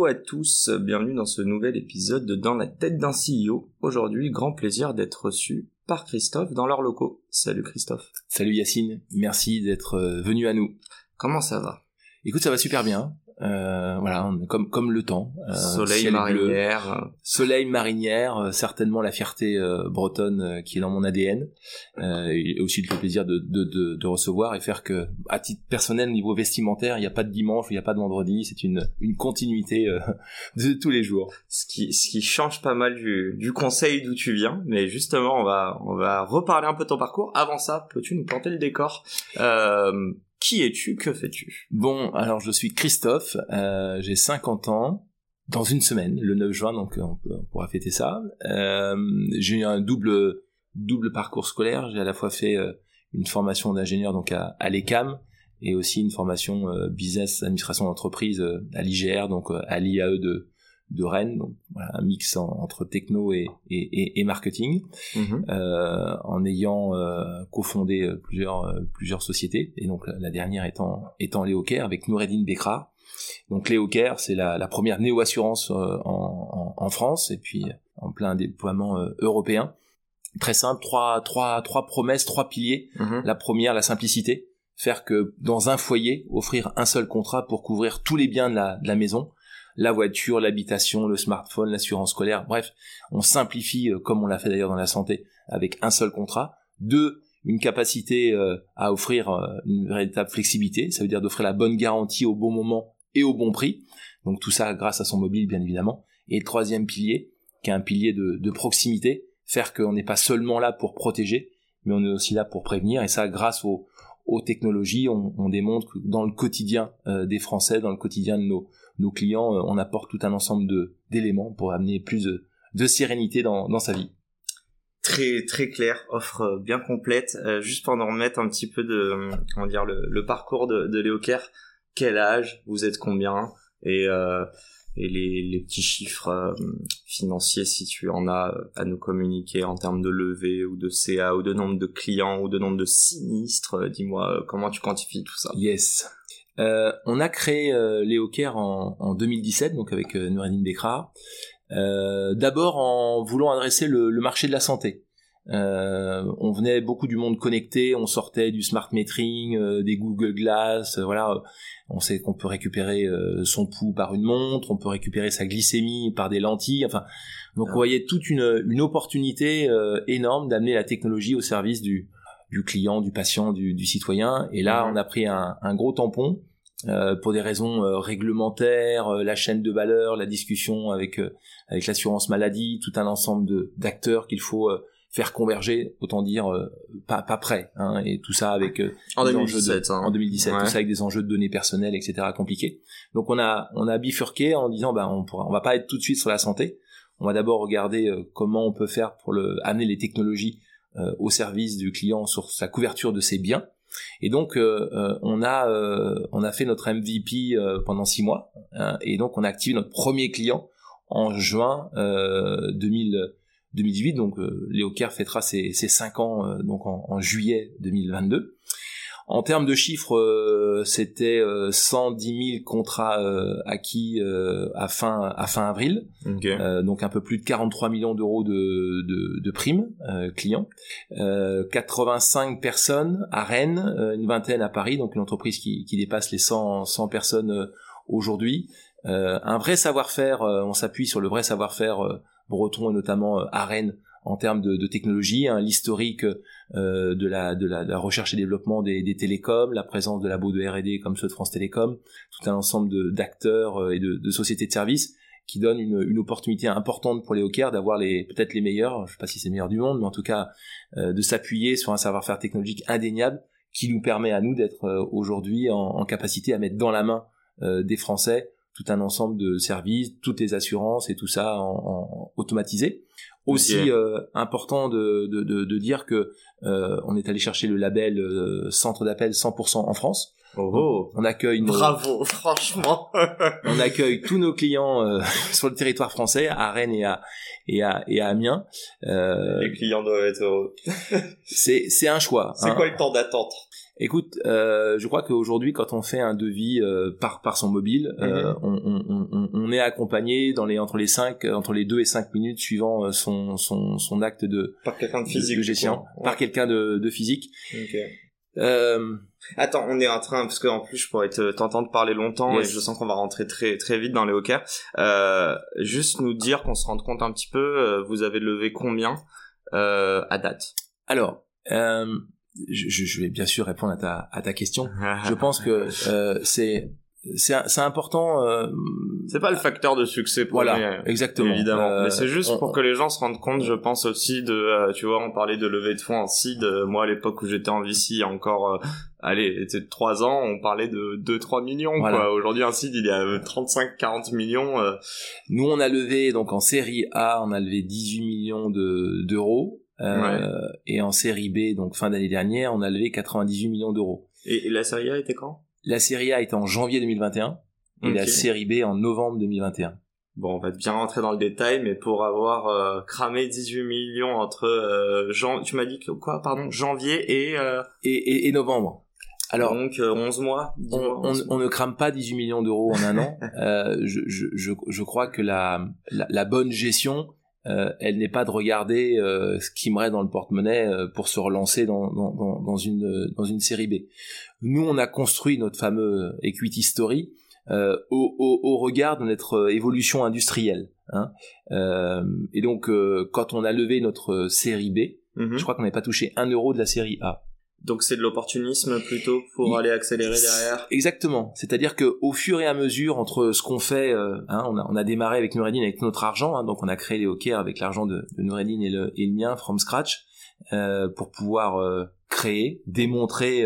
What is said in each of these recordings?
Hello à tous, bienvenue dans ce nouvel épisode de Dans la tête d'un CEO. Aujourd'hui, grand plaisir d'être reçu par Christophe dans leurs locaux. Salut Christophe. Salut Yacine, merci d'être euh, venu à nous. Comment ça va? Écoute, ça va super bien. Euh, voilà, comme comme le temps. Euh, soleil marinière. soleil marinière, euh, certainement la fierté euh, bretonne qui est dans mon ADN, et aussi le plaisir de, de, de, de, recevoir et faire que, à titre personnel, niveau vestimentaire, il n'y a pas de dimanche, il n'y a pas de vendredi, c'est une une continuité de tous les jours. Ce qui ce qui change pas mal du du conseil d'où tu viens, mais justement on va on va reparler un peu de ton parcours. Avant ça, peux-tu nous planter le décor? Euh, qui es-tu? Que fais-tu? Bon, alors je suis Christophe, euh, j'ai 50 ans, dans une semaine, le 9 juin, donc on, pourra fêter ça. Euh, j'ai eu un double double parcours scolaire. J'ai à la fois fait euh, une formation d'ingénieur donc à, à l'ECAM et aussi une formation business administration d'entreprise à l'IGR, donc à l'IAE de de Rennes, donc voilà, un mix entre techno et, et, et marketing, mhm. euh, en ayant euh, cofondé euh, plusieurs euh, plusieurs sociétés, et donc la, dernière étant étant Léocare avec Noureddin Bekra. Donc Léocare, c'est la, la première néo-assurance en, en, en, France, et puis en plein déploiement européen. Très simple, trois trois trois promesses, trois piliers. Mhm. La première, la simplicité, faire que dans un foyer, offrir un seul contrat pour couvrir tous les biens de la, de la maison la voiture, l'habitation, le smartphone, l'assurance scolaire. Bref, on simplifie, euh, comme on l'a fait d'ailleurs dans la santé, avec un seul contrat. Deux, une capacité euh, à offrir euh, une véritable flexibilité, ça veut dire d'offrir la bonne garantie au bon moment et au bon prix. Donc tout ça grâce à son mobile, bien évidemment. Et le troisième pilier, qui est un pilier de, proximité, faire qu'on n'est pas seulement là pour protéger, mais on est aussi là pour prévenir. Et ça, grâce aux, technologies, on, démontre que dans le quotidien des Français, dans le quotidien de nos, nos clients, euh, on apporte tout un ensemble de d'éléments pour amener plus de, sérénité dans, dans sa vie très très clair, offre bien complète. Euh, juste pour nous remettre un petit peu de, comment dire, le, parcours de, de Léo Kerr. Quel âge? Vous êtes combien? Et euh, et les, les petits chiffres financiers si tu en as à nous communiquer en termes de levée ou de CA ou de nombre de clients ou de nombre de sinistres. Dis-moi comment tu quantifies tout ça? Yes. Euh, on a créé euh, en, en, 2017, donc avec euh, Noureddin Bekra, euh, d'abord en voulant adresser le, marché de la santé. Euh, on venait beaucoup du monde connecté, on sortait du smart metering, des Google Glass, voilà. On sait qu'on peut récupérer son pouls par une montre, on peut récupérer sa glycémie par des lentilles. Enfin, donc on voyait toute une, une opportunité énorme d'amener la technologie au service du, du client, du patient, du, du citoyen. Et là, mhm. on a pris un, un gros tampon euh, pour des raisons euh, réglementaires, euh, la chaîne de valeur, la discussion avec avec l'assurance maladie, tout un ensemble de d'acteurs qu'il faut faire converger, autant dire pas pas prêt, hein, et tout ça avec en 2017, hein. en 2017, tout ça avec des enjeux de données personnelles, etc. compliqués. Donc on a on a bifurqué en disant bah on pourra, on va pas être tout de suite sur la santé, on va d'abord regarder comment on peut faire pour le amener les technologies au service du client sur sa couverture de ses biens et donc euh, euh, on a euh, on a fait notre MVP pendant six mois hein, et donc on a activé notre premier client en juin 2000, 2018. Donc Léo Kerr fêtera ses, ses cinq ans donc en, en, juillet 2022. En termes de chiffres, euh, c'était 110 euh, 000 contrats euh, acquis à fin à fin avril, donc un peu plus de 43 millions d'euros de, de, de, primes clients, 85 personnes à Rennes, une vingtaine à Paris, donc une entreprise qui, qui dépasse les 100, 100 personnes aujourd'hui. un vrai savoir-faire, on s'appuie sur le vrai savoir-faire breton et notamment à Rennes en termes de, de technologie, hein, l'historique euh, de, la, de, la, de, la, recherche et développement des, des télécoms, la présence de labos de R&D comme ceux de France Télécom, tout un ensemble d'acteurs euh, et de, de, sociétés de services qui donnent une, une opportunité importante pour les hawkers d'avoir les peut-être les meilleurs, je sais pas si c'est les meilleurs du monde, mais en tout cas euh, de s'appuyer sur un savoir-faire technologique indéniable qui nous permet à nous d'être euh, aujourd'hui en, en, capacité à mettre dans la main des Français tout un ensemble de services, toutes les assurances et tout ça en, automatisé. Aussi euh, important de, de, de, dire que euh, on est allé chercher le label euh, centre d'appel 100% en France. Oh, oh. On accueille bravo franchement. on accueille tous nos clients euh, sur le territoire français à Rennes et à et à et à Amiens. Les clients doivent être heureux. c'est c'est un choix. C'est hein. quoi le temps d'attente? Écoute, euh, je crois qu'aujourd'hui, quand on fait un devis euh, par par son mobile, euh, mhm. on, on, on, est accompagné dans les entre les cinq, entre les deux et cinq minutes suivant son son son acte de par quelqu'un de physique, de gestion, par quelqu'un de, de physique. Euh... Attends, on est en train parce qu'en plus je pourrais t'entendre parler longtemps et je sens qu'on va rentrer très très vite dans les hawkers. Juste nous dire qu'on se rende compte un petit peu, vous avez levé combien à date? Alors, je, je, vais bien sûr répondre à ta, à ta question. je pense que euh, c'est c'est important. Euh, c'est pas le facteur de succès. voilà, exactement. Évidemment, mais euh, c'est juste pour que les gens se rendent compte. Je pense aussi de, euh, tu vois, on parlait de levée de fonds en seed. Moi, à l'époque où j'étais en VC, encore, allez, c'était trois ans, on parlait de 2-3 millions. Quoi. Aujourd'hui, un seed, il y a 35-40 millions. Nous, on a levé donc en série A, on a levé 18 millions de Euh, et en série B, donc fin d'année dernière, on a levé 98 millions d'euros. Et, la série A était quand? La série A était en janvier 2021 et la série B en novembre 2021. Bon, on va bien rentrer dans le détail, mais pour avoir euh, cramé 18 millions entre euh, tu m'as dit que quoi, pardon, janvier et, euh, et, et, novembre. Alors, donc 11 mois, on, on, ne crame pas 18 millions d'euros en un an. je, je, je, je, crois que la, la, la bonne gestion, euh, elle n'est pas de regarder euh, ce qui me reste dans le porte-monnaie euh, pour se relancer dans, dans, dans, une, dans une série B. Nous, on a construit notre fameux equity story au, au, au, regard de notre évolution industrielle. Hein. et donc, quand on a levé notre série B, mhm. je crois qu'on n'avait pas touché un euro de la série A. Donc c'est de l'opportunisme plutôt pour aller accélérer derrière. Exactement. C'est-à-dire que au fur et à mesure entre ce qu'on fait, euh, hein, on, a, on, a, démarré avec Noureddin avec notre argent, hein, donc on a créé les hockey avec l'argent de, de Noureddin et le, et le mien from scratch euh, pour pouvoir euh, créer, démontrer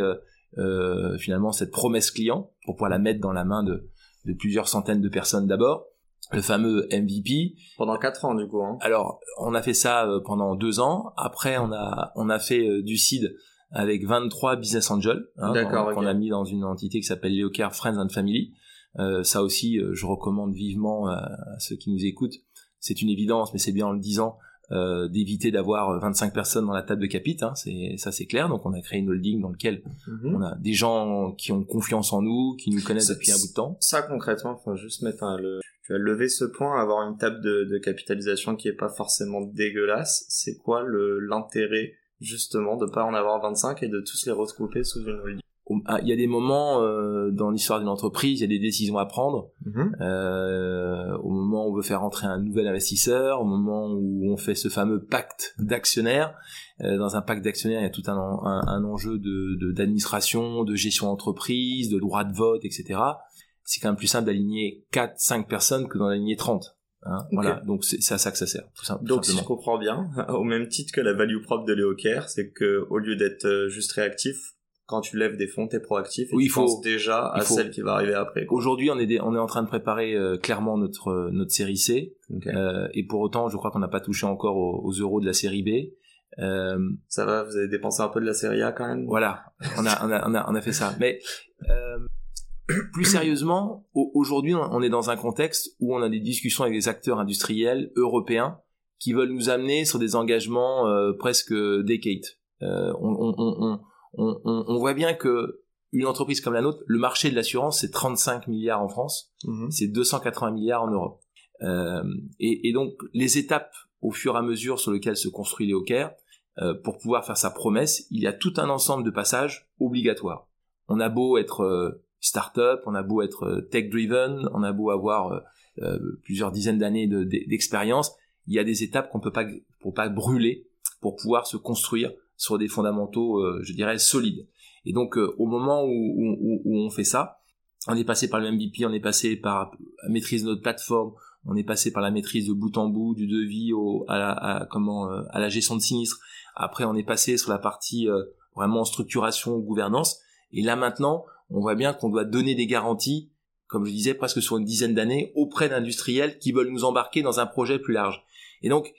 euh, finalement cette promesse client pour pouvoir la mettre dans la main de, de plusieurs centaines de personnes d'abord le fameux MVP. Pendant quatre ans du coup. Hein. Alors on a fait ça pendant deux ans. Après on a on a fait du seed avec 23 business angels hein, qu'on a mis dans une entité qui s'appelle Leocare Friends and Family. Euh, ça aussi, euh, je recommande vivement à, ceux qui nous écoutent. C'est une évidence, mais c'est bien en le disant euh, d'éviter d'avoir 25 personnes dans la table de capite. Hein, c'est ça, c'est clair. Donc, on a créé une holding dans lequel mhm. on a des gens qui ont confiance en nous, qui nous connaissent depuis un bout de temps. Ça, concrètement, faut juste mettre un, le, tu as levé ce point, avoir une table de, de capitalisation qui est pas forcément dégueulasse. C'est quoi l'intérêt justement de pas en avoir 25 et de tous les regrouper sous une holding ah, il y a des moments euh, dans l'histoire d'une entreprise, il y a des décisions à prendre. Mhm. euh, au moment où on veut faire entrer un nouvel investisseur, au moment où on fait ce fameux pacte d'actionnaires. Euh, dans un pacte d'actionnaires, il y a tout un, un, un enjeu de d'administration, de, gestion d'entreprise, de droit de vote, etc. C'est quand même plus simple d'aligner 4, 5 personnes que d'en aligner 30. Hein, Voilà, donc c'est à ça que ça sert. Tout ça, donc si je comprends bien, au même titre que la value propre de Léocare, c'est que au lieu d'être euh, juste réactif, quand tu lèves des fonds, t'es proactif et oui, tu il faut, penses déjà à celle qui va arriver après. Aujourd'hui, on est on est en train de préparer euh, clairement notre euh, notre série C, euh, et pour autant, je crois qu'on n'a pas touché encore aux, aux, euros de la série B. Euh, ça va, vous avez dépensé un peu de la série A quand même? Voilà, on a on a on a, on a fait ça, mais plus sérieusement, aujourd'hui, on est dans un contexte où on a des discussions avec des acteurs industriels européens qui veulent nous amener sur des engagements euh, presque decade. Euh, on, on, voit bien que une entreprise comme la nôtre, le marché de l'assurance, c'est 35 milliards en France, mhm. c'est 280 milliards en Europe. Euh, et, donc, les étapes au fur et à mesure sur lesquelles se construit les euh, pour pouvoir faire sa promesse, il y a tout un ensemble de passages obligatoires. On a beau être start-up, on a beau être euh, tech-driven, on a beau avoir euh, euh, plusieurs dizaines d'années d'expérience, il y a des étapes qu'on peut pas pour pas brûler pour pouvoir se construire sur des fondamentaux, je dirais, solides. Et donc, au moment où, on fait ça, on est passé par le MVP, on est passé par la maîtrise de notre plateforme, on est passé par la maîtrise de bout en bout du devis au, à, la, comment, à la gestion de sinistres. Après, on est passé sur la partie vraiment structuration, gouvernance. Et là maintenant, on voit bien qu'on doit donner des garanties comme je disais, presque sur une dizaine d'années auprès d'industriels qui veulent nous embarquer dans un projet plus large. Et donc,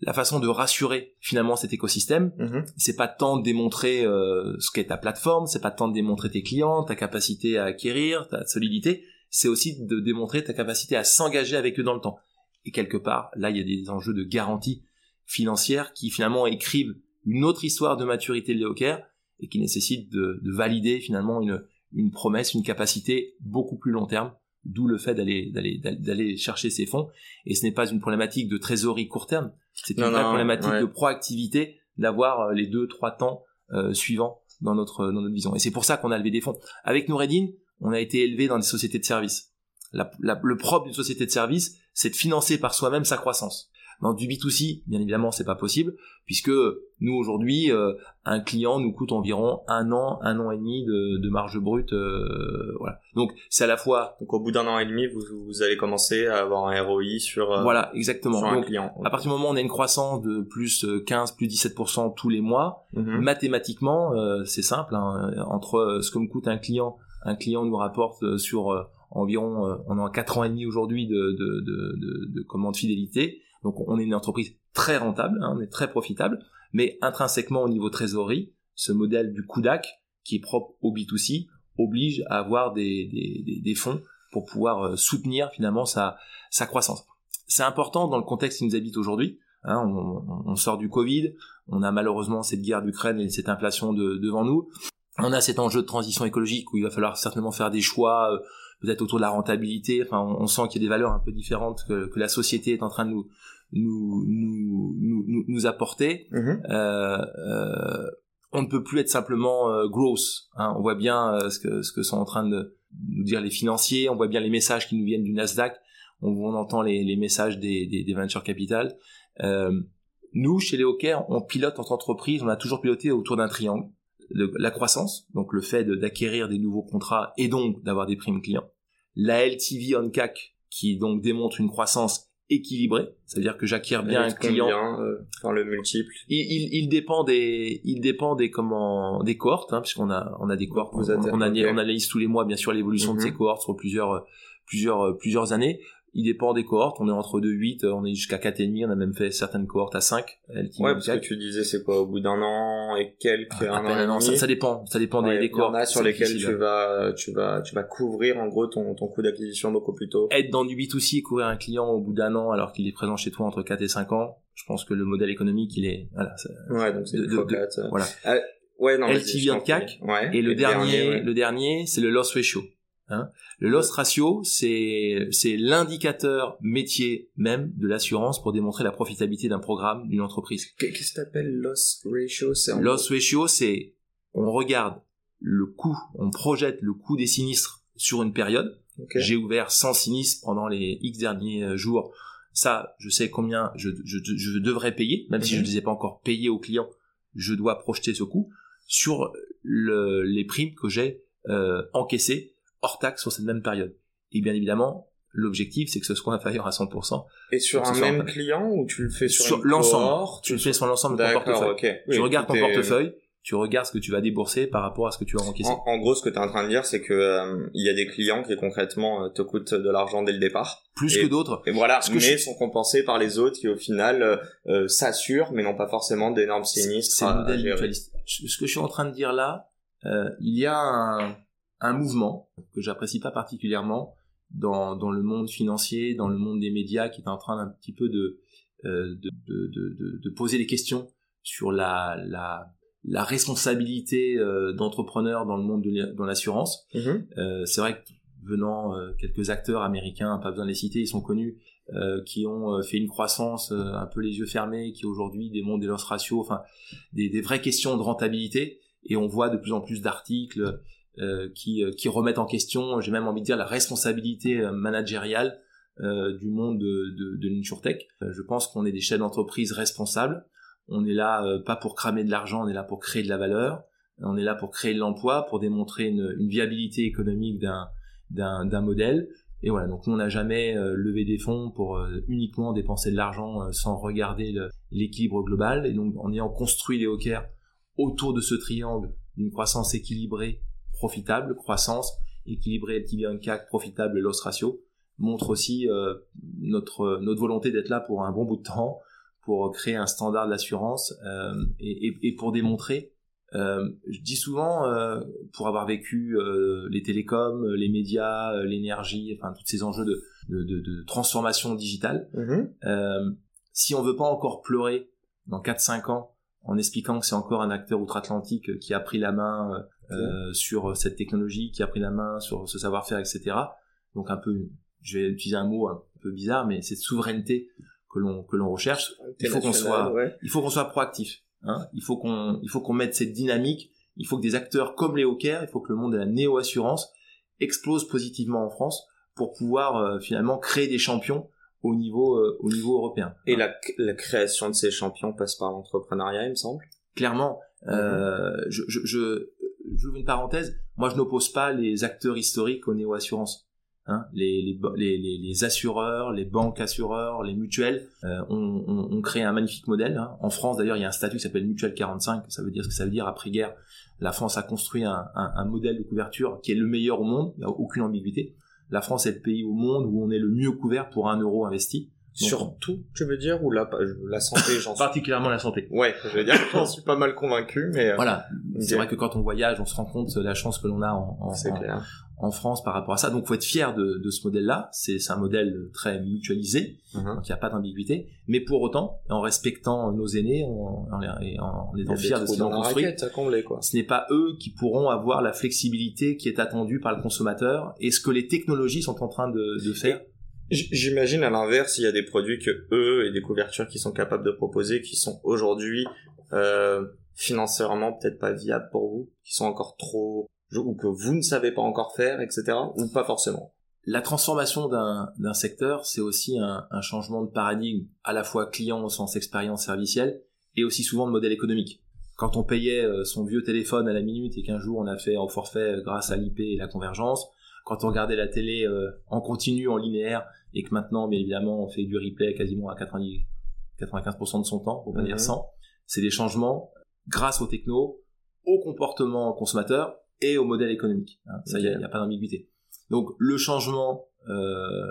la façon de rassurer finalement cet écosystème, Mhm. c'est pas tant de démontrer euh, ce qu'est ta plateforme, c'est pas tant de démontrer tes clients, ta capacité à acquérir, ta solidité, c'est aussi de démontrer ta capacité à s'engager avec eux dans le temps. Et quelque part, là, il y a des enjeux de garantie financière qui finalement écrivent une autre histoire de maturité de Léocare et qui nécessitent de, de valider finalement une, une promesse, une capacité beaucoup plus long terme, d'où le fait d'aller d'aller d'aller chercher ces fonds. Et ce n'est pas une problématique de trésorerie court terme, c'est une Non, vraie non, problématique ouais. de proactivité d'avoir euh, les deux trois temps euh, suivants dans notre dans notre vision. Et c'est pour ça qu'on a levé des fonds. Avec Noureddin, on a été élevé dans des sociétés de services. La- la- le propre d'une société de services, c'est de financer par soi-même sa croissance. Dans du B2C, bien évidemment, c'est pas possible, puisque nous aujourd'hui, euh, un client nous coûte environ un an, un an et demi de, de marge brute, euh, voilà. Donc c'est à la fois, Donc au bout d'un an et demi, vous, vous allez commencer à avoir un ROI sur, euh, voilà, exactement. sur un Donc client. à partir du moment où on a une croissance de plus euh, 15, plus 17% tous les mois, Mhm. mathématiquement, euh, c'est simple. hein, entre euh, ce que me coûte un client, un client nous rapporte euh, sur euh, environ, euh, on a 4 ans et demi aujourd'hui de, de, de, de, de commande fidélité. Donc on est une entreprise très rentable, hein, on est très profitable, mais intrinsèquement au niveau trésorerie, ce modèle du CUDAC, qui est propre au B2C, oblige à avoir des, des, des, fonds pour pouvoir euh, soutenir finalement sa, sa croissance. C'est important dans le contexte qui nous habite aujourd'hui. Hein, on, on- on sort du Covid, on a malheureusement cette guerre d'Ukraine et cette inflation de- devant nous. On a cet enjeu de transition écologique où il va falloir certainement faire des choix, euh, peut-être autour de la rentabilité. Enfin, on, on sent qu'il y a des valeurs un peu différentes que, que la société est en train de nous nous nous nous, nous- nous apporter. Mhm. Euh, euh, on ne peut plus être simplement euh, growth. hein. On voit bien euh, ce que ce que sont en train de nous dire les financiers. On voit bien les messages qui nous viennent du Nasdaq. On, on entend les, les messages des, des, des venture capital. Euh, nous, chez Léocare, on pilote en entreprise. On a toujours piloté autour d'un triangle Le- la croissance, donc le fait de- d'acquérir des nouveaux contrats et donc d'avoir des primes clients. La LTV on CAC qui donc démontre une croissance équilibrée, c'est-à-dire que j'acquiers bien un client combien, euh, enfin le multiple. il, il, il dépend des il dépend des comment des cohortes hein, puisqu'on a on a des cohortes Vous on, analyse tous les mois bien sûr l'évolution de Mhm. ces cohortes sur plusieurs plusieurs plusieurs années il dépend des cohortes on est entre 2 8 on est jusqu'à 4 et demi on a même fait certaines cohortes à 5 LTV Ouais, parce que 4. tu disais c'est quoi au bout d'un an et quelques, À un an et un an, ça, dépend ça dépend Ouais, des, des il y en cohortes a sur difficile. tu vas, tu vas, tu vas couvrir en gros ton, ton coût d'acquisition beaucoup plus tôt. être dans du B2C et courir un client au bout d'un an alors qu'il est présent chez toi entre 4 et 5 ans je pense que le modèle économique il est voilà ça- Ouais, donc c'est de- de- de- quatre. voilà Ouais, non, LTV CAC. Ouais. Et le dernier, ouais. le dernier, c'est le loss ratio. Hein le loss ratio, c'est c'est l'indicateur métier même de l'assurance pour démontrer la profitabilité d'un programme, d'une entreprise. Qu'est-ce que t'appelles loss ratio? Loss ratio, c'est on regarde le coût, on projette le coût des sinistres sur une période. J'ai ouvert 100 sinistres pendant les X derniers euh, jours. Ça, je sais combien je, je, je devrais payer, même si je Mhm. ne les ai pas encore payés aux clients. Je dois projeter ce coût sur le, les primes que j'ai euh, encaissées hors taxe sur cette même période. Et bien évidemment, l'objectif, c'est que ce soit inférieur à 100%. Et sur un même client ou tu le fais sur, l'ensemble. Tu le fais sur l'ensemble de ton portefeuille. tu regardes ton portefeuille, tu regardes ce que tu vas débourser par rapport à ce que tu as encaissé. En, en gros, ce que tu es en train de dire, c'est que euh, il y a des clients qui concrètement euh, te coûtent de l'argent dès le départ. Plus et- que d'autres. Et voilà, Ce que mais je- sont compensés par les autres qui au final euh, euh, s'assurent, mais n'ont pas forcément d'énormes sinistres. C'est le modèle mutualiste. Ce que je suis en train de dire là, euh, il y a un, un mouvement que j'apprécie pas particulièrement dans, dans le monde financier, dans le monde des médias, qui est en train un petit peu de, euh, de, poser des questions sur la, la, la responsabilité euh, d'entrepreneurs dans le monde de l'assurance. Mhm. Euh, c'est vrai que venant euh, quelques acteurs américains, pas besoin de les citer, ils sont connus, qui ont fait une croissance un peu les yeux fermés, qui aujourd'hui démontrent des loss ratios, enfin des, des vraies questions de rentabilité. Et on voit de plus en plus d'articles qui, euh, qui remettent en question, j'ai même envie de dire, la responsabilité euh, managériale euh, du monde de, de, de l'insurtech. Euh, je pense qu'on est des chefs d'entreprise responsables. On est là euh, pas pour cramer de l'argent, on est là pour créer de la valeur. On est là pour créer de l'emploi, pour démontrer une, une viabilité économique d'un d'un modèle. Et voilà, donc nous on n'a jamais euh, levé des fonds pour euh, uniquement dépenser de l'argent euh, sans regarder l'équilibre global. Et donc en ayant construit les hawkers autour de ce triangle d'une croissance équilibrée, profitable, croissance équilibré LTV CAC, profitable loss ratio, montre aussi notre notre volonté d'être là pour un bon bout de temps, pour créer un standard d'assurance et, et, et, pour démontrer euh, je dis souvent, euh, pour avoir vécu euh, les télécoms, les médias, l'énergie, enfin tous ces enjeux de, de, de, de transformation digitale, mm-hmm. si on veut pas encore pleurer dans 4-5 ans en expliquant que c'est encore un acteur outre-Atlantique qui a pris la main sur cette technologie, qui a pris la main sur ce savoir-faire, etc. Donc un peu, je vais utiliser un mot un peu bizarre, mais cette souveraineté que l'on que l'on recherche, il faut qu'on soit, il faut qu'on soit proactif. Hein. il faut qu'on il faut qu'on mette cette dynamique. Il faut que des acteurs comme les Hawkers, il faut que le monde de la néo-assurance explose positivement en France pour pouvoir euh, finalement créer des champions au niveau euh, au niveau européen. Et la, la, création de ces champions passe par l'entrepreneuriat, il me semble? Clairement, euh, mhm. je, je, je j'ouvre une parenthèse. Moi, je n'oppose pas les acteurs historiques aux néo-assurances. Hein, les, assureurs, les banques assureurs, les mutuelles euh, ont, créé un magnifique modèle. Hein. En France, d'ailleurs, il y a un statut qui s'appelle Mutuelle 45. Ça veut dire ce que ça veut dire après-guerre. La France a construit un, un, un, modèle de couverture qui est le meilleur au monde. Il n'y a aucune ambiguïté. La France est le pays au monde où on est le mieux couvert pour un euro investi. Surtout, tu veux dire, ou la, la santé, j'en Particulièrement la santé. Ouais, je veux dire, j'en suis pas mal convaincu, mais... Euh, voilà, c'est vrai que quand on voyage, on se rend compte de la chance que l'on a en, en, en France par rapport à ça. Donc, faut être fier de, de ce modèle-là. C'est un modèle très mutualisé, mhm. donc il n'y a pas d'ambiguïté. Mais pour autant, en respectant nos aînés, en, en, étant fiers de ce qu'ils ont construit, ce n'est pas eux qui pourront avoir la flexibilité qui est attendue par le consommateur et ce que les technologies sont en train de, de faire. J'imagine à l'inverse, il y a des produits que eux et des couvertures qui sont capables de proposer, qui sont aujourd'hui euh, financièrement peut-être pas viables pour vous, qui sont encore trop ou que vous ne savez pas encore faire, etc. Ou pas forcément. La transformation d'un secteur, c'est aussi un, un, changement de paradigme, à la fois client au sens expérience servicielle, et aussi souvent de modèle économique. Quand on payait euh, son vieux téléphone à la minute et qu'un jour on a fait en forfait euh, grâce à l'IP et la convergence, quand on regardait la télé euh, en continu, en linéaire, et que maintenant, bien évidemment, on fait du replay quasiment à 90, 95% de son temps, pour pas dire 100, mhm. c'est des changements grâce aux techno, au comportement consommateur et au modèle économique. Hein. Ça, il n'y a, pas d'ambiguïté. Donc le changement euh,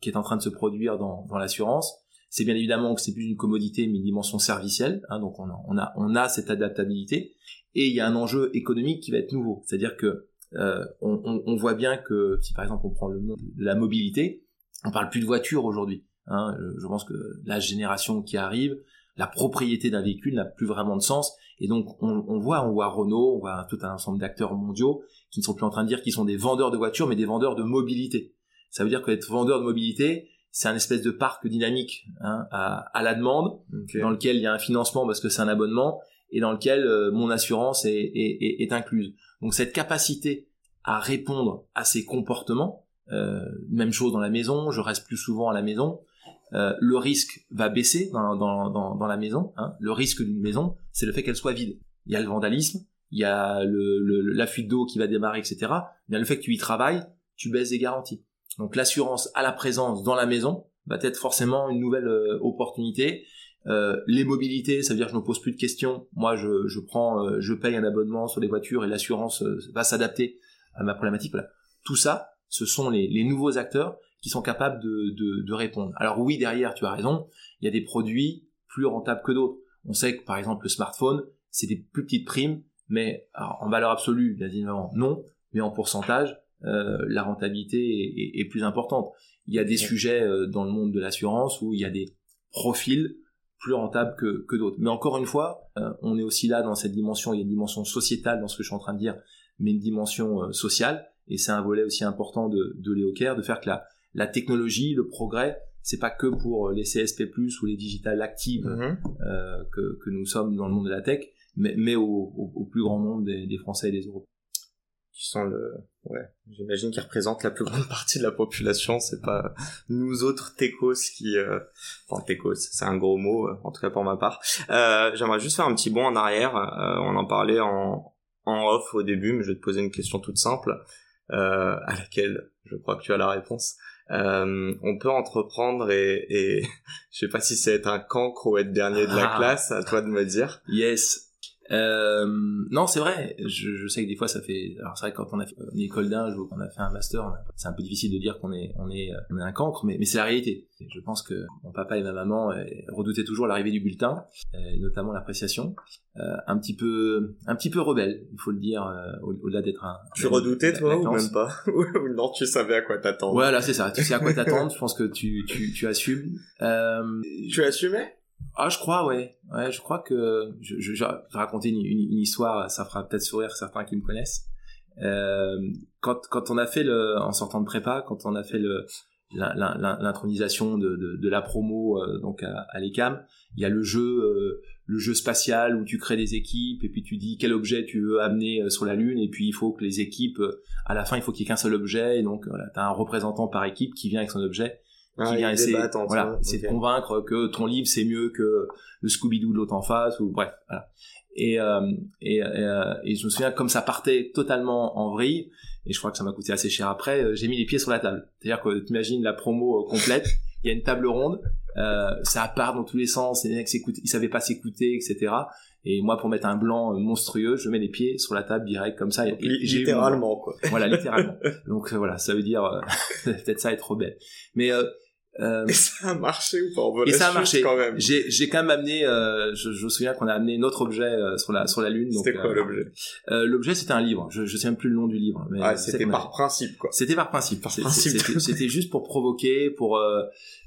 qui est en train de se produire dans, dans l'assurance, c'est bien évidemment que c'est plus une commodité mais une dimension servicielle. Hein, donc on a, on a on a cette adaptabilité et il y a un enjeu économique qui va être nouveau. C'est-à-dire que euh, on, on, on, voit bien que si par exemple on prend le monde de la mobilité, on parle plus de voiture aujourd'hui. Hein, je pense que la génération qui arrive, la propriété d'un véhicule n'a plus vraiment de sens. Et donc, on, on, voit, on voit Renault, on voit tout un ensemble d'acteurs mondiaux qui ne sont plus en train de dire qu'ils sont des vendeurs de voitures, mais des vendeurs de mobilité. Ça veut dire qu'être vendeur de mobilité, c'est un espèce de parc dynamique hein, à, à, la demande, dans lequel il y a un financement parce que c'est un abonnement, et dans lequel euh, mon assurance est, est, est, incluse. Donc cette capacité à répondre à ces comportements, euh, même chose dans la maison, je reste plus souvent à la maison, euh, le risque va baisser dans, dans, dans, dans la maison. Hein. Le risque d'une maison, c'est le fait qu'elle soit vide. Il y a le vandalisme, il y a le, le, la fuite d'eau qui va démarrer, etc. Mais le fait que tu y travailles, tu baisses des garanties. Donc l'assurance à la présence dans la maison va être forcément une nouvelle euh, opportunité. Euh, les mobilités, ça veut dire que je ne me pose plus de questions. Moi, je, je prends, euh, je paye un abonnement sur les voitures et l'assurance va s'adapter à ma problématique. Voilà. Tout ça, ce sont les, les nouveaux acteurs qui sont capables de, de, de, répondre. Alors oui, derrière, tu as raison, il y a des produits plus rentables que d'autres. On sait que par exemple le smartphone, c'est des plus petites primes, mais en valeur absolue, bien évidemment non, mais en pourcentage, euh, la rentabilité est, est, plus importante. Il y a des sujets euh, dans le monde de l'assurance où il y a des profils plus rentables que, que d'autres. Mais encore une fois, euh, on est aussi là dans cette dimension, il y a une dimension sociétale dans ce que je suis en train de dire, mais une dimension sociale, et c'est un volet aussi important de, de Léo de faire que la, la technologie, le progrès, c'est pas que pour les CSP+ ou les digital actives mhm. euh, que, que, nous sommes dans le monde de la tech, mais, mais au, au, plus grand monde des, des, Français et des Européens. Qui sont le, ouais, j'imagine qu'ils représentent la plus grande partie de la population. C'est pas nous autres techos qui, euh... enfin techos, c'est un gros mot, en tout cas pour ma part. Euh, J'aimerais juste faire un petit bond en arrière. Euh, on en parlait en, en off au début, mais je vais te poser une question toute simple à laquelle je crois que tu as la réponse. Euh, on peut entreprendre et, et je sais pas si c'est être un cancre ou être dernier de la ah. classe, à toi de me dire. Yes. Euh, non, c'est vrai. Je, je, sais que des fois ça fait. Alors c'est vrai que quand on a fait une école d'âge ou qu'on a fait un master, c'est un peu difficile de dire qu'on est on est on est un cancre, mais, mais c'est la réalité. je pense que mon papa et ma maman euh, redoutaient toujours l'arrivée du bulletin, euh, et notamment l'appréciation. Euh, un petit peu un petit peu rebelle, il faut le dire, au-delà d'être un. Tu redoutais toi ou même pas? Non, tu savais à quoi t'attendre? Voilà, c'est ça. Tu sais à quoi t'attendre. je pense que tu tu tu assumes. Tu assumais? Ah, je crois, ouais. Ouais, je crois que je, je, je raconter une, une, histoire, ça fera peut-être sourire certains qui me connaissent. Euh, quand, quand on a fait le, en sortant de prépa, quand on a fait le, l'intronisation de, de, de, la promo euh, donc à, à l'ECAM, il y a le jeu, euh, le jeu spatial où tu crées des équipes et puis tu dis quel objet tu veux amener euh, sur la Lune et puis il faut que les équipes, à la fin il faut qu'il y ait qu'un seul objet et donc voilà, tu as un représentant par équipe qui vient avec son objet qui vient essayer, voilà, c'est de convaincre que ton livre c'est mieux que le Scooby-Doo de l'autre en face ou bref, voilà. Et, euh, et, euh, et, je me souviens comme ça partait totalement en vrille et je crois que ça m'a coûté assez cher après, euh, j'ai mis les pieds sur la table. C'est-à-dire que tu imagines la promo euh, complète, il y a une table ronde, euh, ça part dans tous les sens, les mecs ils savaient pas s'écouter, etc. Et moi, pour mettre un blanc monstrueux, je mets les pieds sur la table direct comme ça. Et, littéralement, quoi. Voilà, littéralement. Donc voilà, ça veut dire peut-être ça être rebelle. Mais euh, et ça a marché ou pas? Et ça a marché quand même. J'ai j'ai quand même amené. Euh, je, je me souviens qu'on a amené notre objet euh, sur la sur la lune. C'était quoi euh, l'objet? L'objet c'était un livre. Je je sais même plus le nom du livre. Mais ah, c'était par principe quoi. C'était par principe. Par principe. C'était juste pour provoquer, pour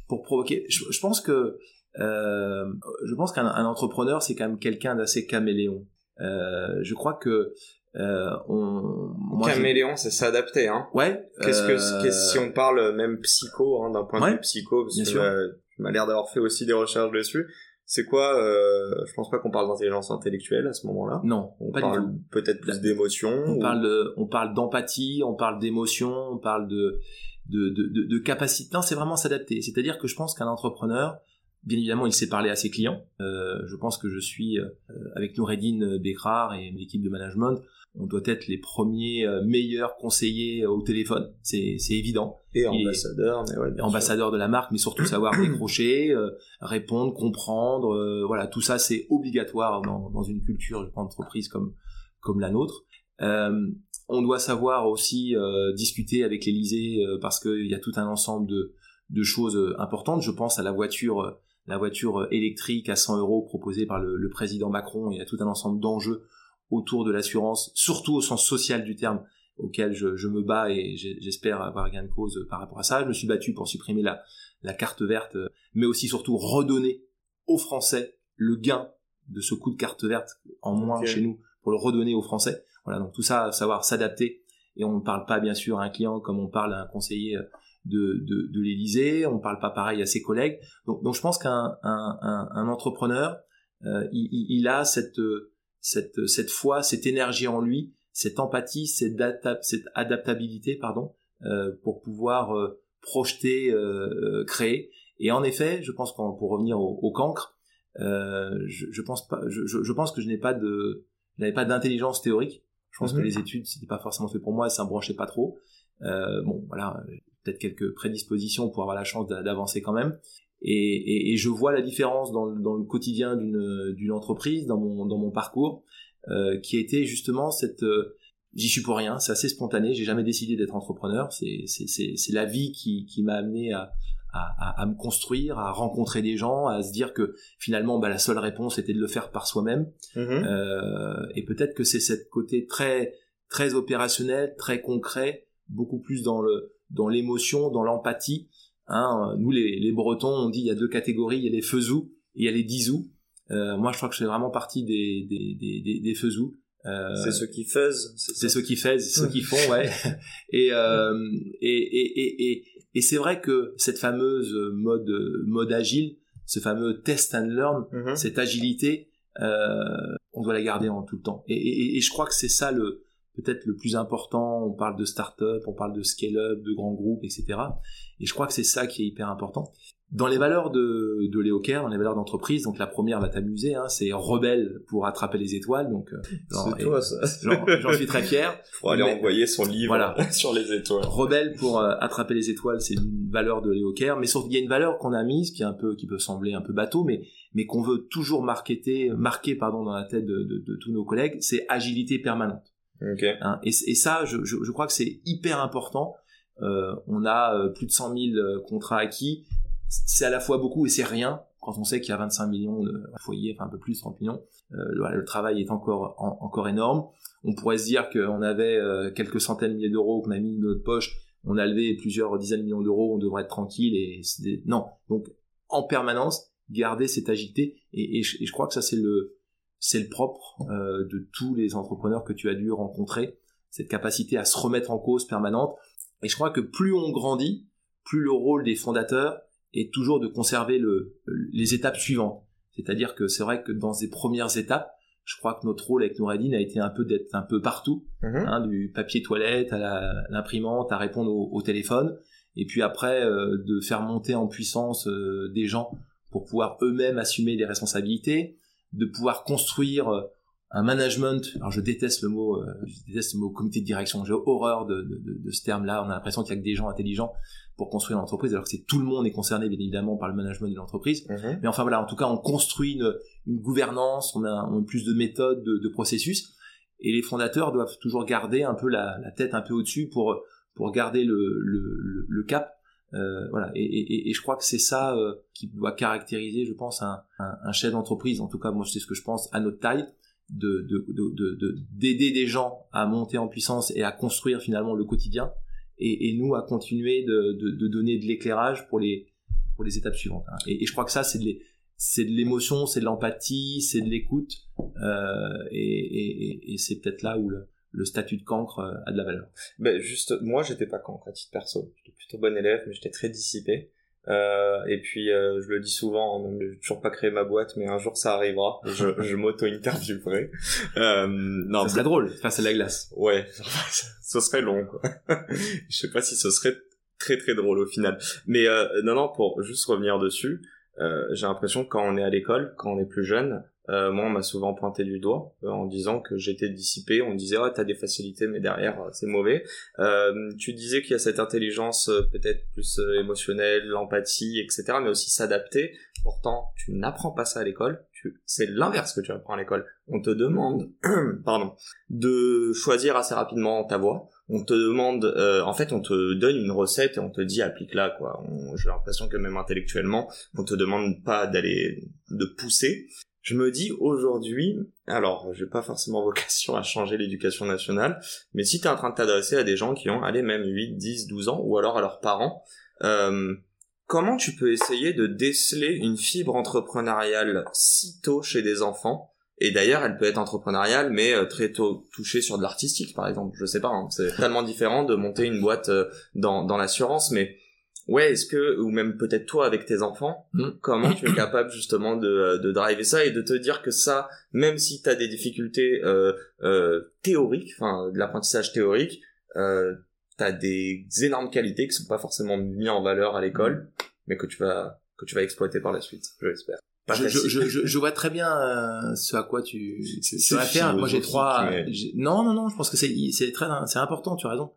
pour provoquer. Je, je pense que je pense qu'un entrepreneur c'est quand même quelqu'un d'assez caméléon. je crois que euh, on, moi, Caméléon, c'est s'adapter, hein. Ouais. Qu'est-ce que, euh, si on parle même psycho, hein, d'un point de vue psycho, parce que euh, tu m'as l'air d'avoir fait aussi des recherches dessus. C'est quoi euh, Je pense pas qu'on parle d'intelligence intellectuelle à ce moment-là. Non, on parle peut-être plus d'émotion. On parle de, on parle d'empathie, on parle d'émotion, on parle de de, de, de, de capacité. Non, c'est vraiment s'adapter. C'est-à-dire que je pense qu'un entrepreneur, Bien évidemment, il sait parler à ses clients. Euh, je pense que je suis, euh, avec Noureddin Bekrar et l'équipe de management, on doit être les premiers euh, meilleurs conseillers au téléphone, c'est évident. Et ambassadeur, mais ouais, ambassadeur de la marque, mais surtout savoir décrocher, euh, répondre, comprendre, euh, voilà, tout ça c'est obligatoire dans, dans, une culture d'entreprise comme comme la nôtre. on doit savoir aussi discuter avec l'Élysée parce qu'il y a tout un ensemble de, de choses importantes. Je pense à la voiture la voiture électrique à 100 euros proposée par le, le président Macron. Il y a tout un ensemble d'enjeux autour de l'assurance, surtout au sens social du terme, auquel je, je me bats et j'espère avoir gain de cause par rapport à ça. Je me suis battu pour supprimer la, la carte verte, mais aussi surtout redonner aux Français le gain de ce coup de carte verte en moins chez nous pour le redonner aux Français. Voilà, donc tout ça, savoir s'adapter. Et on ne parle pas bien sûr à un client comme on parle à un conseiller de, de, de l'Élysée, on ne parle pas pareil à ses collègues. Donc, donc je pense qu'un un, un, un entrepreneur, euh, il, il, a cette cette, cette foi, cette énergie en lui, cette empathie, cette, cette adaptabilité, pardon, euh, pour pouvoir euh, projeter, euh, créer. Et en effet, je pense qu'on pour revenir au, au cancre, je, je, pense pas, je, je pense que je n'ai pas de, n'avais pas d'intelligence théorique. Je pense que mhm. les études c'était pas forcément fait pour moi, ça me branchait pas trop. bon, voilà, peut-être quelques prédispositions pour avoir la chance d'avancer quand même. Et, et, et, je vois la différence dans, dans le quotidien d'une d'une entreprise, dans mon dans mon parcours, euh, qui été justement cette euh, j'y suis pour rien, c'est assez spontané, j'ai jamais décidé d'être entrepreneur, c'est c'est c'est la vie qui qui m'a amené à, à, à me construire, à rencontrer des gens, à se dire que finalement bah, la seule réponse était de le faire par soi-même. Mm-hmm. Euh, et peut-être que c'est cette côté très très opérationnel, très concret, beaucoup plus dans le dans l'émotion, dans l'empathie, Hein, nous, les, les, Bretons, on dit il y a deux catégories, il y a les faisous et il y a les disous. Euh, moi, je crois que je fais vraiment partie des, des, des, des faisous. Euh, c'est ceux qui faisent. C'est ceux qui faisent, ceux qui font, ouais. et, euh, et, et, et, et, c'est vrai que cette fameuse mode, mode agile, ce fameux test and learn, mm-hmm. cette agilité, euh, on doit la garder en tout le temps. Et, et, et je crois que c'est ça le peut-être le plus important. On parle de start-up, on parle de scale-up, de grands groupes, etc. Et je crois que c'est ça qui est hyper important. Dans les valeurs de, de Léo Kerr, dans les valeurs d'entreprise, donc la première va t'amuser, hein, c'est rebelle pour attraper les étoiles. Donc, euh, c'est toi ça. J'en suis très fier. Pour aller envoyer son livre voilà. sur les étoiles. Rebelle pour euh, attraper les étoiles, c'est une valeur de Léo Kerr, mais il y a une valeur qu'on a mise qui est un peu, qui peut sembler un peu bateau, mais mais qu'on veut toujours marketer, marquer pardon dans la tête de, de, de tous nos collègues, c'est agilité permanente. Okay. Hein, et, et, ça, je, je, je crois que c'est hyper important. Euh, on a euh, plus de 100 000 contrats acquis c'est à la fois beaucoup et c'est rien quand on sait qu'il y a 25 millions de foyers, enfin un peu plus, 30 millions. Euh, le, travail est encore encore énorme. On pourrait se dire qu'on avait euh, quelques centaines de milliers d'euros qu'on a mis dans notre poche, on a levé plusieurs dizaines de millions d'euros, on devrait être tranquille et non. Donc en permanence, garder cette agilité et, je, crois que ça c'est le c'est le propre euh, de tous les entrepreneurs que tu as dû rencontrer, cette capacité à se remettre en cause permanente. Et je crois que plus on grandit, plus le rôle des fondateurs et toujours de conserver le, les étapes suivantes. C'est-à-dire que c'est vrai que dans ces premières étapes, je crois que notre rôle avec Noureddin a été un peu d'être un peu partout, mhm. hein, du papier toilette à l'imprimante, à répondre au, téléphone, et puis après euh, de faire monter en puissance euh, des gens pour pouvoir eux-mêmes assumer des responsabilités, de pouvoir construire euh, un management. Alors je déteste le mot, je déteste le mot comité de direction. J'ai horreur de, de, de, ce terme-là. On a l'impression qu'il y a que des gens intelligents pour construire l'entreprise, alors que c'est tout le monde est concerné bien évidemment par le management de l'entreprise. Mhm. Mais enfin voilà, en tout cas, on construit une, une gouvernance, on a, plus de méthodes, de, de, processus, et les fondateurs doivent toujours garder un peu la, la tête un peu au-dessus pour pour garder le, le, le, cap. Euh, voilà, et, et, et, je crois que c'est ça euh, qui doit caractériser, je pense, un, un, un chef d'entreprise. En tout cas, moi, c'est ce que je pense à notre taille, de d'aider de, de, des gens à monter en puissance et à construire finalement le quotidien et, et nous à continuer de, donner de l'éclairage pour les pour les étapes suivantes. Hein. Et, et, je crois que ça c'est de c'est de l'émotion, c'est de l'empathie, c'est de l'écoute, euh, et, et, c'est peut-être là où le, le, statut de cancre euh, a de la valeur. Ben juste, moi j'étais pas cancre à titre perso, j'étais plutôt bon élève, mais j'étais très dissipé. Euh, et puis euh, je le dis souvent, hein, j'ai toujours pas créé ma boîte, mais un jour ça arrivera. Je, je m'auto-interviewerai. Euh, non, ça serait drôle face à la glace. Ouais, ce serait long. Quoi. je sais pas si ce serait très très drôle au final. Mais euh, non, non, pour juste revenir dessus, euh, j'ai l'impression que quand on est à l'école, quand on est plus jeune, euh, moi, on m'a souvent pointé du doigt euh, en disant que j'étais dissipé. On disait, oh, t'as des facilités, mais derrière, euh, c'est mauvais. tu disais qu'il y a cette intelligence peut-être plus émotionnelle, l'empathie, etc., mais aussi s'adapter. Pourtant, tu n'apprends pas ça à l'école. C'est l'inverse que tu apprends à l'école. On te demande, pardon, de choisir assez rapidement ta voie. On te demande, en fait, on te donne une recette et on te dit applique-la, quoi. J'ai l'impression que même intellectuellement, on te demande pas d'aller de pousser, je me dis aujourd'hui, alors j'ai pas forcément vocation à changer l'éducation nationale, mais si tu es en train de t'adresser à des gens qui ont, allez, même 8, 10, 12 ans, ou alors à leurs parents, euh, comment tu peux essayer de déceler une fibre entrepreneuriale si tôt chez des enfants? Et d'ailleurs, elle peut être entrepreneuriale, mais euh, très tôt touchée sur de l'artistique, par exemple. Je sais pas, hein. c'est tellement différent de monter une boîte euh, dans, dans l'assurance, mais ouais, est-ce que, ou même peut-être toi avec tes enfants, hmm. comment tu es capable justement de, de driver ça et de te dire que ça, même si tu as des difficultés euh, euh, théoriques, enfin de l'apprentissage théorique, euh, tu as des énormes qualités qui sont pas forcément mises en valeur à l'école, hmm. mais que tu vas que tu vas exploiter par la suite, je l'espère. Je, je, je, je, vois très bien euh, ce à quoi tu, tu vas faire. Moi, j'ai trois. Non, non, non. Je pense que c'est c'est très c'est important. Tu as raison.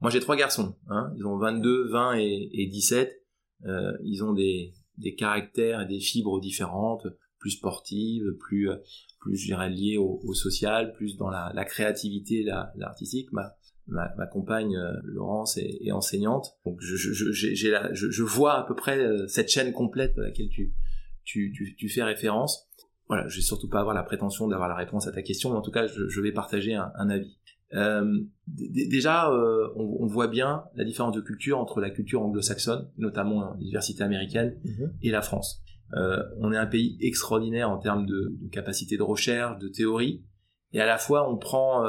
Moi, j'ai trois garçons. Hein. Ils ont 22, 20 et, et 17. Euh, ils ont des, des caractères et des fibres différentes, plus sportives, plus, plus je dirais, liées au, au social, plus dans la, la créativité, l'artistique. Ma, ma, ma, compagne euh, Laurence est, est, enseignante, donc je, je, j'ai la, je, je, vois à peu près euh, cette chaîne complète à laquelle tu, tu, tu, tu fais référence. Voilà, je vais surtout pas avoir la prétention d'avoir la réponse à ta question, mais en tout cas, je, je vais partager un, un avis. Euh, déjà, euh, on, on, voit bien la différence de culture entre la culture anglo-saxonne, notamment l'université américaine, mhm. et la France. Euh, on est un pays extraordinaire en termes de, de, capacité de recherche, de théorie, et à la fois on prend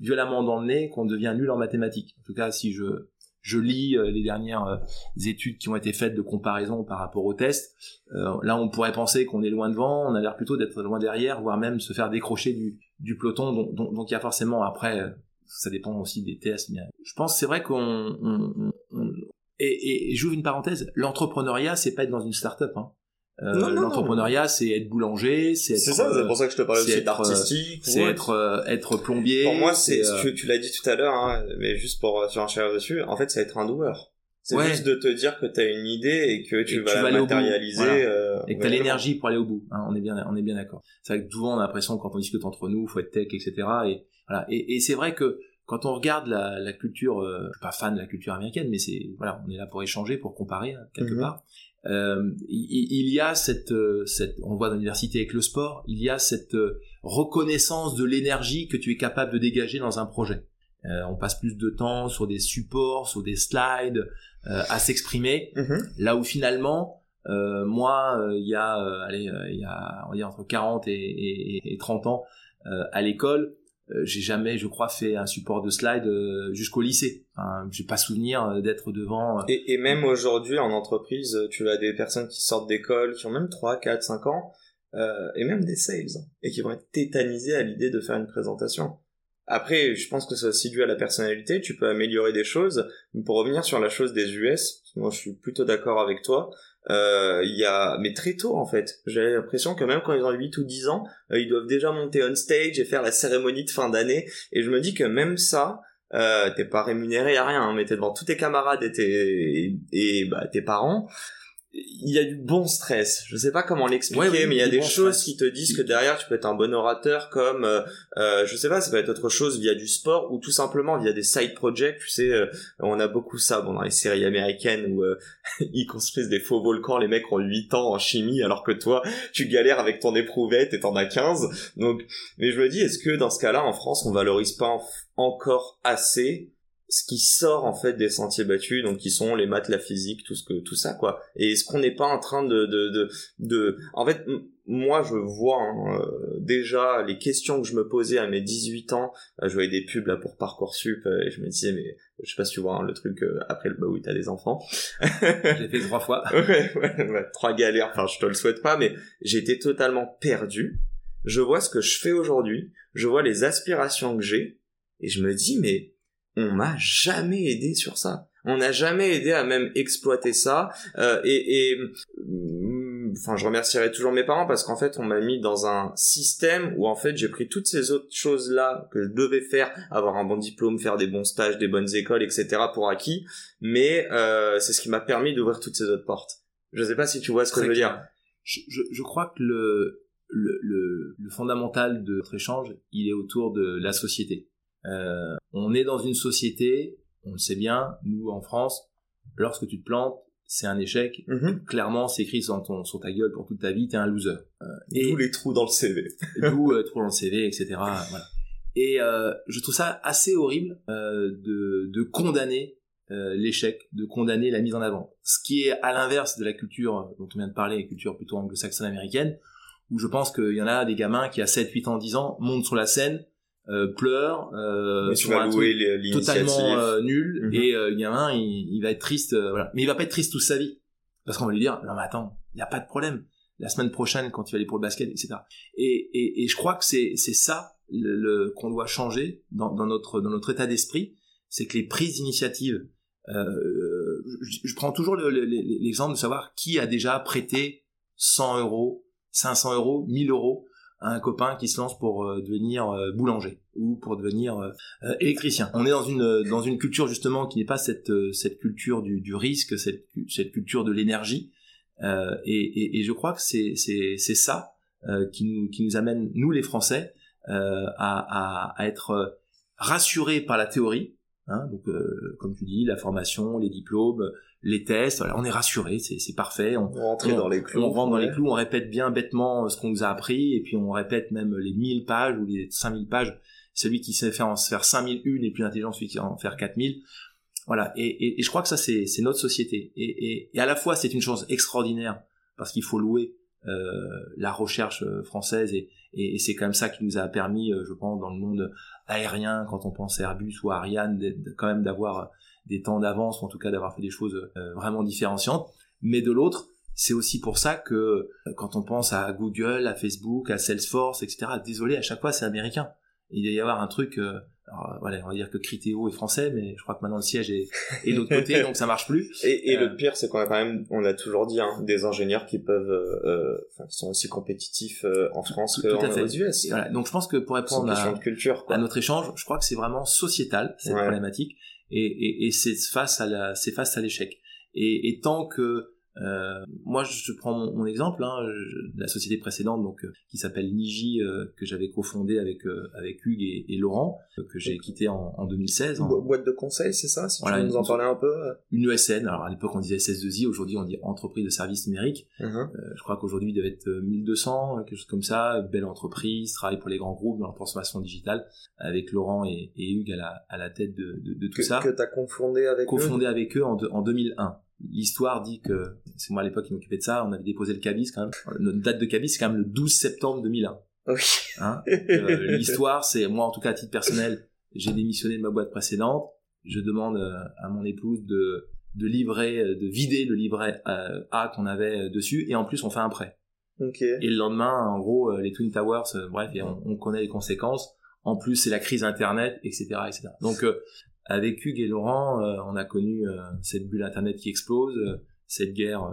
violemment dans le nez qu'on devient nul en mathématiques. En tout cas, si je je lis les dernières études qui ont été faites de comparaison par rapport aux tests. là, on pourrait penser qu'on est loin devant, on a l'air plutôt d'être loin derrière, voire même se faire décrocher du, du peloton. Donc, donc, il y a forcément après ça dépend aussi des tests. Mais je pense c'est vrai qu'on on, on, et, et j'ouvre une parenthèse, l'entrepreneuriat c'est pas être dans une start-up. Hein. Euh, l'entrepreneuriat, c'est être boulanger, c'est être. C'est ça, c'est pour ça que je te parlais aussi d'artistique. C'est être euh, être plombier. Pour moi, c'est tu, tu l'as dit tout à l'heure, hein, mais juste pour sur un dessus. En fait, c'est être un doueur. C'est juste de te dire que tu as une idée et que tu vas la matérialiser. Euh, et que tu as l'énergie pour aller au bout. Hein, on est bien, on est bien d'accord. C'est vrai que souvent on a l'impression quand on discute entre nous, faut être tech, etc. Et voilà. Et, et c'est vrai que quand on regarde la, la culture, euh, je suis pas fan de la culture américaine, mais c'est voilà, on est là pour échanger, pour comparer hein, quelque mhm. part. Euh, il, il, y a cette, euh, cette, on voit dans l'université avec le sport, il y a cette reconnaissance de l'énergie que tu es capable de dégager dans un projet. Euh, on passe plus de temps sur des supports, sur des slides, euh, à s'exprimer. Mhm. Là où finalement, euh, moi, il y a, allez, il y a, on va dire entre 40 et, et, et 30 ans à l'école, j'ai jamais, je crois, fait un support de slide jusqu'au lycée. Enfin, j'ai pas souvenir d'être devant. Et, et même aujourd'hui en entreprise, tu as des personnes qui sortent d'école, qui ont même 3, 4, 5 ans, euh, et même des sales, et qui vont être tétanisés à l'idée de faire une présentation. Après, je pense que ça aussi dû à la personnalité, tu peux améliorer des choses. pour revenir sur la chose des US, moi je suis plutôt d'accord avec toi. Euh, il y a, mais très tôt en fait, j'ai l'impression que même quand ils ont 8 ou 10 ans, euh, ils doivent déjà monter on stage et faire la cérémonie de fin d'année. Et je me dis que même ça, euh, t'es pas rémunéré à rien, hein, mais t'es devant tous tes camarades et tes, et, bah, tes parents il y a du bon stress. Je sais pas comment l'expliquer, mais il y a des choses qui te disent que derrière tu peux être un bon orateur, comme euh, euh, je sais pas, ça peut être autre chose via du sport ou tout simplement via des side projects. Tu sais, euh, on a beaucoup ça bon, dans les séries américaines où euh, ils construisent des faux volcans. Les mecs ont 8 ans en chimie, alors que toi tu galères avec ton éprouvette et t'en as 15. Donc, mais je me dis, est-ce que dans ce cas-là, en France, on valorise pas encore assez ce qui sort en fait des sentiers battus donc qui sont les maths la physique tout ce que tout ça quoi. Et est-ce qu'on n'est pas en train de de de, de... en fait moi je vois hein, euh, déjà les questions que je me posais à mes 18 ans euh, je voyais des pubs là pour parcoursup euh, et je me disais mais je sais pas si tu vois hein, le truc après le bah oui t'as des enfants. J'ai fait trois fois. Ouais, ouais, ouais, trois galères enfin je te le souhaite pas mais j'étais totalement perdu. Je vois ce que je fais aujourd'hui je vois les aspirations que j'ai et je me dis mais on m'a jamais aidé sur ça. On n'a jamais aidé à même exploiter ça. Euh, et, mm, enfin, je remercierai toujours mes parents parce qu'en fait, on m'a mis dans un système où en fait, j'ai pris toutes ces autres choses là que je devais faire, avoir un bon diplôme, faire des bons stages, des bonnes écoles, etc. pour acquis. Mais euh, c'est ce qui m'a permis d'ouvrir toutes ces autres portes. Je sais pas si tu vois ce que je veux dire. Je, je, crois que le, le, le, le fondamental de notre échange, il est autour de la société. Euh, on est dans une société, on le sait bien, nous en France, lorsque tu te plantes, c'est un échec. Mhm. Clairement, c'est écrit sur, ton, sur ta gueule pour toute ta vie, t'es un loser. Euh, et les trous dans le CV. d'où euh, trous dans le CV, etc. Voilà. Et euh, je trouve ça assez horrible euh, de, de condamner euh, l'échec, de condamner la mise en avant. Ce qui est à l'inverse de la culture dont on vient de parler, culture plutôt anglo-saxonne américaine, où je pense qu'il y en a des gamins qui à 7, 8 ans, 10 ans montent sur la scène, euh, pleure euh, sur un truc totalement euh, nul. Mhm. et euh, le gamin il, il, va être triste euh, voilà. Mais il va pas être triste toute sa vie. Parce qu'on va lui dire non mais attends il y a pas de problème. La semaine prochaine quand tu vas aller pour le basket etc et, et, et je crois que c'est c'est ça le, le qu'on doit changer dans, dans notre dans notre état d'esprit. C'est que les prises d'initiative je, je, prends toujours l'exemple de savoir qui a déjà prêté 100 euros 500 euros 1000 euros un copain qui se lance pour euh, devenir euh, boulanger ou pour devenir euh, électricien. On est dans une dans une culture justement qui n'est pas cette cette culture du, du risque, cette cette culture de l'énergie. Et, et, et, je crois que c'est c'est ça qui nous qui nous amène nous les Français à, à, à être rassurés par la théorie. Hein, donc comme tu dis, la formation, les diplômes, les tests, on est rassuré, c'est parfait. On, rentre dans les clous. On rentre dans les clous, on répète bien bêtement euh, ce qu'on nous a appris, et puis on répète même les 1000 pages ou les 5000 pages. Celui qui sait faire en faire 5001 est plus intelligent celui qui sait en faire 4000. Voilà, et, et, et je crois que ça c'est notre société. Et, et, à la fois c'est une chose extraordinaire parce qu'il faut louer euh, la recherche euh, française et, et, c'est quand même ça qui nous a permis, je pense, dans le monde aérien, quand on pense à Airbus ou à Ariane, quand même d'avoir des temps d'avance, ou en tout cas d'avoir fait des choses euh, vraiment différenciantes. Mais de l'autre, c'est aussi pour ça que euh, quand on pense à Google, à Facebook, à Salesforce, etc., désolé, à chaque fois c'est américain. Il doit y avoir un truc, euh, alors, voilà, on va dire que Criteo est français, mais je crois que maintenant le siège est, est de l'autre côté, donc ça marche plus. Et, et le pire, c'est qu'on a quand même, on a toujours dit, hein, des ingénieurs qui peuvent, euh, enfin, qui sont aussi compétitifs en France qu'aux US. voilà. Donc je pense que pour répondre à, de culture, à, notre échange, je crois que c'est vraiment sociétal cette problématique, et, c'est face à la, c'est face à l'échec. Et tant que euh, moi, je prends mon, exemple, hein, la société précédente, donc euh, qui s'appelle Niji, euh, que j'avais cofondée avec avec Hugues et, et Laurent, que j'ai quitté en, en 2016. En... Boîte de conseil, c'est ça Si voilà, tu nous en parler un peu. Une ESN. Alors à l'époque, on disait SS2I. Aujourd'hui, on dit entreprise de services numériques. Uh-huh. je crois qu'aujourd'hui, il devait être 1200, quelque chose comme ça. Belle entreprise, travaille pour les grands groupes dans la transformation digitale, avec Laurent et, et Hugues à la à la tête de, de, de tout ça. Que t'as confondé avec eux? Confondé avec eux en, en 2001 l'histoire dit que, c'est moi à l'époque qui m'occupais de ça, on avait déposé le cabis quand même. Notre date de cabis, c'est quand même le 12 septembre 2001. Oui. Hein euh, l'histoire, c'est, moi en tout cas à titre personnel, j'ai démissionné de ma boîte précédente. Je demande euh, à mon épouse de, de livrer, euh, de vider le livret A qu'on avait dessus, et en plus on fait un prêt. Okay. Et le lendemain, en gros, les Twin Towers, bref, et on, on, connaît les conséquences. En plus, c'est la crise Internet, etc., etc. Donc, avec Hugues et Laurent, euh, on a connu euh, cette bulle Internet qui explose, euh, cette guerre,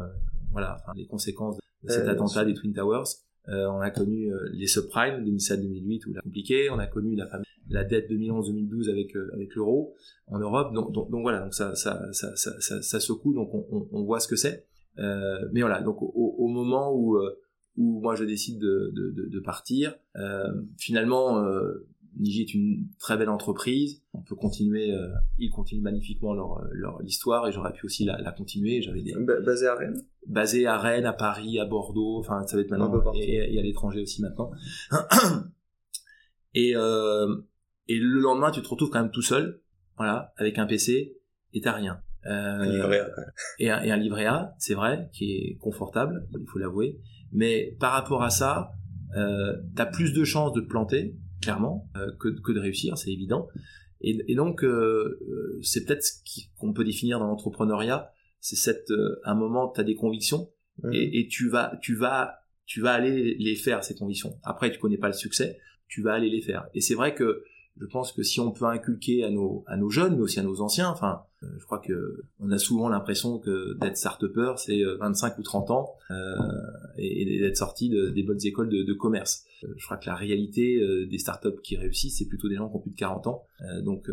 voilà, enfin, les conséquences de cet attentat des Twin Towers. on a connu les subprimes 2007-2008 où la compliqué. On a connu la, la dette 2011-2012 avec avec l'euro en Europe. Donc, donc, donc, voilà, donc ça ça, ça ça, ça, secoue. Donc on, on, on voit ce que c'est. Euh, mais voilà, donc au, au moment où où moi je décide de, de, de partir, euh, finalement Niji est une très belle entreprise. On peut continuer, euh, ils continuent magnifiquement leur, euh, leur l'histoire et j'aurais pu aussi la, la continuer. J'avais des basé à Rennes? Basé à Rennes, à Paris, à Bordeaux. Enfin, ça va être maintenant et, à l'étranger aussi maintenant. et euh, et le lendemain, tu te retrouves quand même tout seul, voilà, avec un PC et t'as rien. Euh, un livret A. Et un, et un livret A, c'est vrai, qui est confortable, il faut l'avouer. Mais par rapport à ça, euh, t'as plus de chances de te planter clairement, euh, que, que, de réussir, c'est évident. Et, et donc, euh, euh, c'est peut-être ce qu'on peut définir dans l'entrepreneuriat, c'est cette, un moment, tu as des convictions, mmh. et, et, tu vas, tu vas, tu vas aller les faire ces convictions. Après, tu connais pas le succès, tu vas aller les faire. Et c'est vrai que je pense que si on peut inculquer à nos, à nos jeunes, mais aussi à nos anciens, enfin, je crois que on a souvent l'impression que d'être start-upper, c'est 25 euh, ou 30 ans, euh, et, d'être sorti de, des bonnes écoles de, commerce. Euh, je crois que la réalité des start-up qui réussissent, c'est plutôt des gens qui ont plus de 40 ans. donc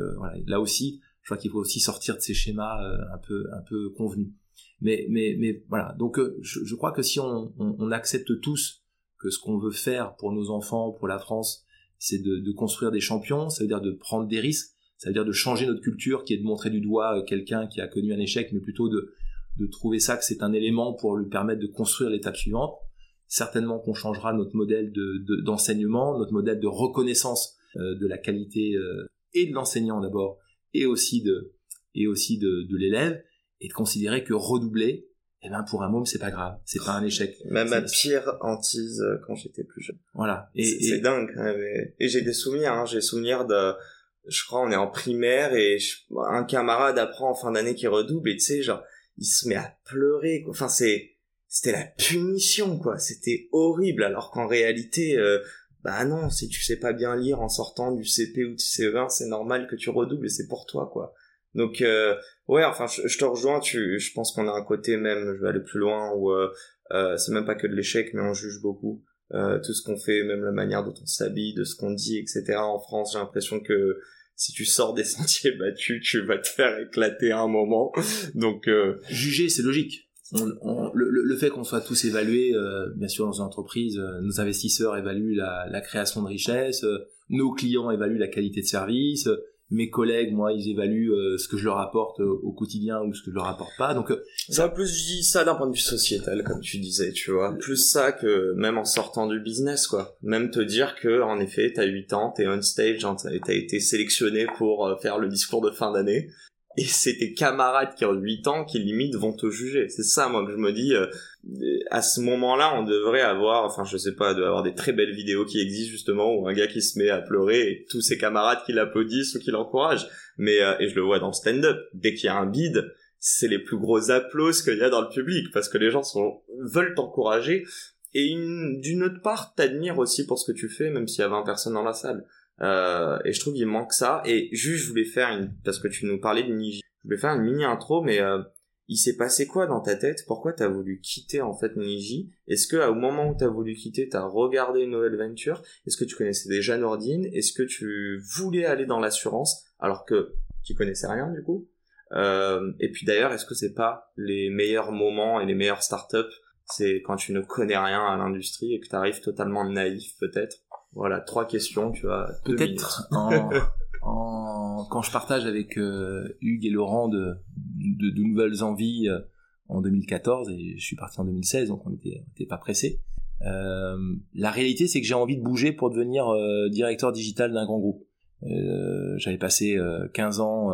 là aussi, je crois qu'il faut aussi sortir de ces schémas un peu, convenus. Mais, voilà, donc je, crois que si on, accepte tous que ce qu'on veut faire pour nos enfants, pour la France, c'est de, construire des champions, ça veut dire de prendre des risques, ça veut dire de changer notre culture qui est de montrer du doigt euh, quelqu'un qui a connu un échec, mais plutôt de, de trouver ça que c'est un élément pour lui permettre de construire l'étape suivante. Certainement qu'on changera notre modèle d'enseignement, de, notre modèle de reconnaissance euh, de la qualité euh, et de l'enseignant d'abord, et aussi de, et aussi de, de l'élève, et de considérer que redoubler, eh ben pour un môme c'est pas grave, c'est pas un échec. Même ma pire hantise euh, quand j'étais plus jeune. Voilà. Et c'est dingue. Et j'ai des souvenirs. Hein. J'ai souvenir de, je crois on est en primaire et un camarade apprend en fin d'année qui redouble et tu sais genre il se met à pleurer. Enfin c'est c'était la punition quoi. C'était horrible alors qu'en réalité euh, bah non si tu sais pas bien lire en sortant du CP ou du CE1 c'est normal que tu redoubles et c'est pour toi quoi. Donc euh, ouais, enfin je, te rejoins. Tu, je pense qu'on a un côté même, je vais aller plus loin où euh, euh, c'est même pas que de l'échec, mais on juge beaucoup euh, tout ce qu'on fait, même la manière dont on s'habille, de ce qu'on dit, etc. En France, j'ai l'impression que si tu sors des sentiers battus, tu vas te faire éclater à un moment. Donc euh, juger, c'est logique. Le, le, fait qu'on soit tous évalués, euh, bien sûr dans une entreprise, nos investisseurs évaluent la, la création de richesse, nos clients évaluent la qualité de service, mes collègues, moi, ils évaluent euh, ce que je leur apporte euh, au quotidien ou ce que je leur apporte pas. Donc, euh, ça plus je dis ça d'un point de vue sociétal, comme tu disais, tu vois. Plus ça que même en sortant du business, quoi. Même te dire que, en effet, t'as 8 ans, t'es on stage, hein, t'as été sélectionné pour faire le discours de fin d'année et c'est tes camarades qui ont 8 ans qui limite vont te juger. C'est ça moi que je me dis euh, à ce moment-là, on devrait avoir enfin je sais pas, de avoir des très belles vidéos qui existent justement où un gars qui se met à pleurer et tous ses camarades qui l'applaudissent ou qui l'encouragent. Mais euh, et je le vois dans le stand-up, dès qu'il y a un bide, c'est les plus gros applauses qu'il y a dans le public parce que les gens sont veulent t'encourager et d'une autre part t'admires aussi pour ce que tu fais même s'il y a 20 personnes dans la salle Euh, et je trouve qu'il manque ça. Et juste, je voulais faire une, parce que tu nous parlais de Niji, je voulais faire une mini intro, mais euh, il s'est passé quoi dans ta tête? Pourquoi t'as voulu quitter en fait Niji? Est-ce que au moment où t'as voulu quitter, t'as regardé une nouvelle venture? Est-ce que tu connaissais déjà Nordine? Est-ce que tu voulais aller dans l'assurance? Alors que tu connaissais rien du coup. Euh, Et puis d'ailleurs, est-ce que c'est pas les meilleurs moments et les meilleures startups? C'est quand tu ne connais rien à l'industrie et que t'arrives totalement naïf peut-être voilà, trois questions, tu vois. Peut-être en, en, quand je partage avec euh, Hugues et Laurent de, de, de nouvelles envies euh, en 2014 et je suis parti en 2016, donc on n'était pas pressé. Euh, la réalité, c'est que j'ai envie de bouger pour devenir euh, directeur digital d'un grand groupe. J'avais passé 15 ans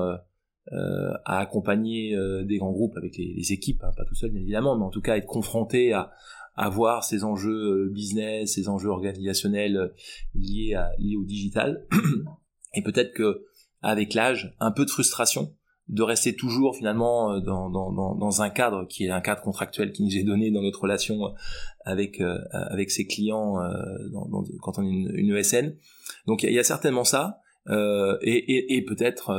à accompagner des grands groupes avec les, les équipes, hein, pas tout seul bien évidemment, mais en tout cas être confronté à, avoir ces enjeux euh, business, ces enjeux organisationnels euh, liés, à, liés au digital. Et peut-être que avec l'âge, un peu de frustration de rester toujours finalement euh, dans, dans, dans, un cadre qui est un cadre contractuel qui nous est donné dans notre relation avec avec ses clients dans, quand on est une, ESN. Donc il y, a certainement ça. Euh, et, et, et peut-être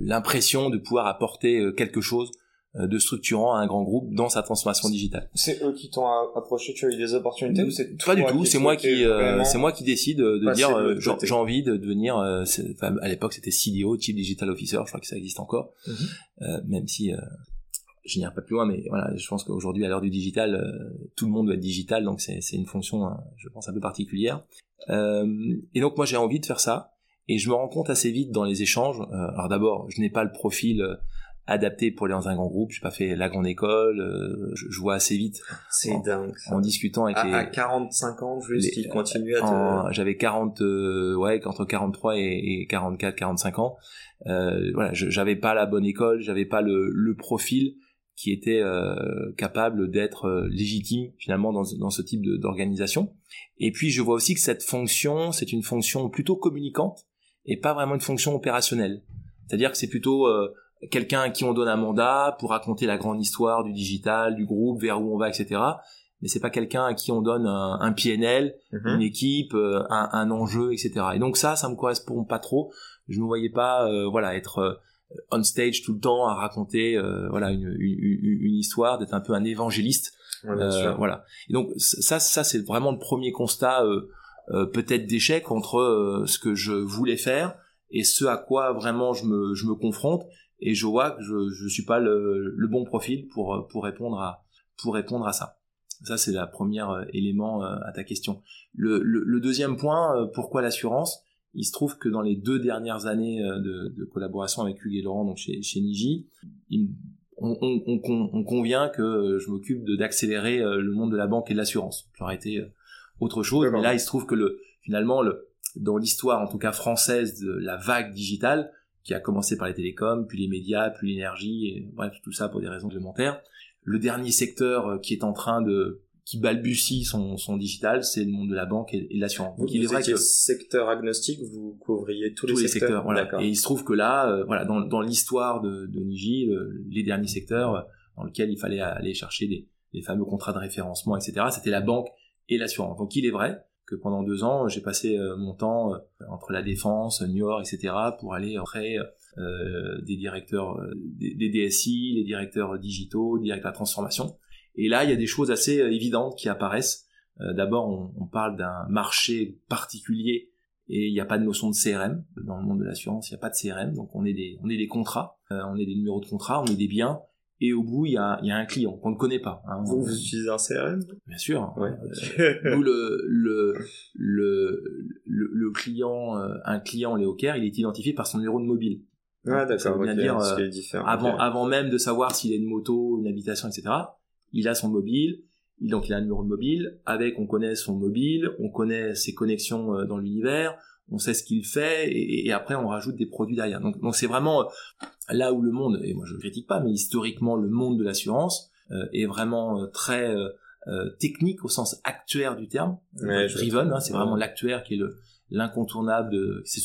l'impression de pouvoir apporter quelque chose euh, de structurant à un grand groupe dans sa transformation digitale. C'est eux qui t'ont approché, tu as eu des opportunités ou c'est pas du tout, c'est moi qui euh, c'est moi qui décide de dire euh, j'ai envie de devenir à l'époque c'était CDO, Chief Digital Officer, je crois que ça existe encore. Mhm. même si je n'irai pas plus loin mais voilà, je pense qu'aujourd'hui à l'heure du digital tout le monde doit être digital donc c'est c'est une fonction hein, je pense un peu particulière. et donc moi j'ai envie de faire ça et je me rends compte assez vite dans les échanges alors d'abord, je n'ai pas le profil adapté pour aller dans un grand groupe. J'ai pas fait la grande école. Euh, je, vois assez vite. C'est dingue. En discutant avec à, les. À 45 ans, juste, qu'ils continuent à te. J'avais 40, euh, ouais, entre 43 et, et 44, 45 ans. Euh, voilà, j'avais pas la bonne école, j'avais pas le, le profil qui était euh, capable d'être légitime finalement dans, dans ce type d'organisation. Et puis je vois aussi que cette fonction, c'est une fonction plutôt communicante et pas vraiment une fonction opérationnelle. C'est-à-dire que c'est plutôt euh, quelqu'un à qui on donne un mandat pour raconter la grande histoire du digital, du groupe, vers où on va, etc. Mais c'est pas quelqu'un à qui on donne un, un PNL, mhm. une équipe, euh, un, un, enjeu, etc. Et donc ça, ça me correspond pas trop. Je ne voyais pas, euh, voilà, être euh, on stage tout le temps à raconter, voilà, une, une, une histoire, d'être un peu un évangéliste. voilà. Et donc ça, ça c'est vraiment le premier constat, peut-être d'échec entre ce que je voulais faire et ce à quoi vraiment je me, je me confronte et je vois que je je suis pas le, le bon profil pour pour répondre à pour répondre à ça. Ça c'est la première euh, élément euh, à ta question. Le, le, le deuxième point, euh, pourquoi l'assurance? Il se trouve que dans les deux dernières années de, de collaboration avec Hugues et Laurent, donc chez chez Niji, on, on, on, on, convient que je m'occupe d'accélérer le monde de la banque et de l'assurance. J'aurais été autre chose, mais là il se trouve que le finalement le dans l'histoire en tout cas française de la vague digitale, qui a commencé par les télécoms, puis les médias, puis l'énergie, bref, tout ça pour des raisons réglementaires. Le dernier secteur euh, qui est en train de qui balbutie son, son digital, c'est le monde de la banque et, de l'assurance. Donc il est vrai que secteur agnostique, vous couvriez tous, les, secteurs. voilà. Et il se trouve que là, euh, voilà, dans, dans l'histoire de, de Niji, les derniers secteurs euh, dans lesquels il fallait aller chercher des, les fameux contrats de référencement, etc., c'était la banque et l'assurance. Donc il est vrai que pendant deux ans, j'ai passé euh, mon temps euh, entre la défense, New York, etc., pour aller auprès euh, des directeurs, des, DSI, les directeurs digitaux, directeurs de transformation. Et là, il y a des choses assez évidentes qui apparaissent. D'abord, on, parle d'un marché particulier et il n'y a pas de notion de CRM dans le monde de l'assurance. Il n'y a pas de CRM, donc on est des, on est des contrats, on est des numéros de contrat, on est des biens et au bout il y a, y a un client qu'on ne connaît pas. Hein. Vous, vous utilisez un CRM Bien sûr. Ouais. Euh, nous le le, le client, euh, un client Léo Care, il est identifié par son numéro de mobile. Ah d'accord. Dire euh, avant avant même de savoir s'il a une moto, une habitation, etc. Il a son mobile. donc il a un numéro de mobile. Avec on connaît son mobile, on connaît ses connexions dans l'univers on sait ce qu'il fait et, et, après on rajoute des produits derrière. Donc donc c'est vraiment là où le monde et moi je ne critique pas mais historiquement le monde de l'assurance euh, est vraiment euh, très euh, technique au sens actuaire du terme. driven, hein, c'est vraiment l'actuaire qui est le l'incontournable c'est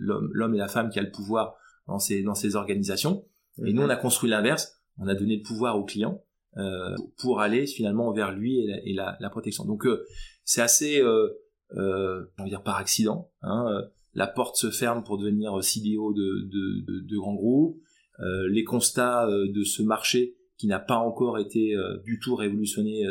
l'homme et la femme qui a le pouvoir dans ces dans ces organisations. Et nous on a construit l'inverse, on a donné le pouvoir au client pour aller finalement vers lui et la, et la, la protection. Donc c'est assez euh, on va dire par accident. Hein, la porte se ferme pour devenir CDO de, de, de, de grands groupes. Euh, les constats de ce marché qui n'a pas encore été du tout révolutionné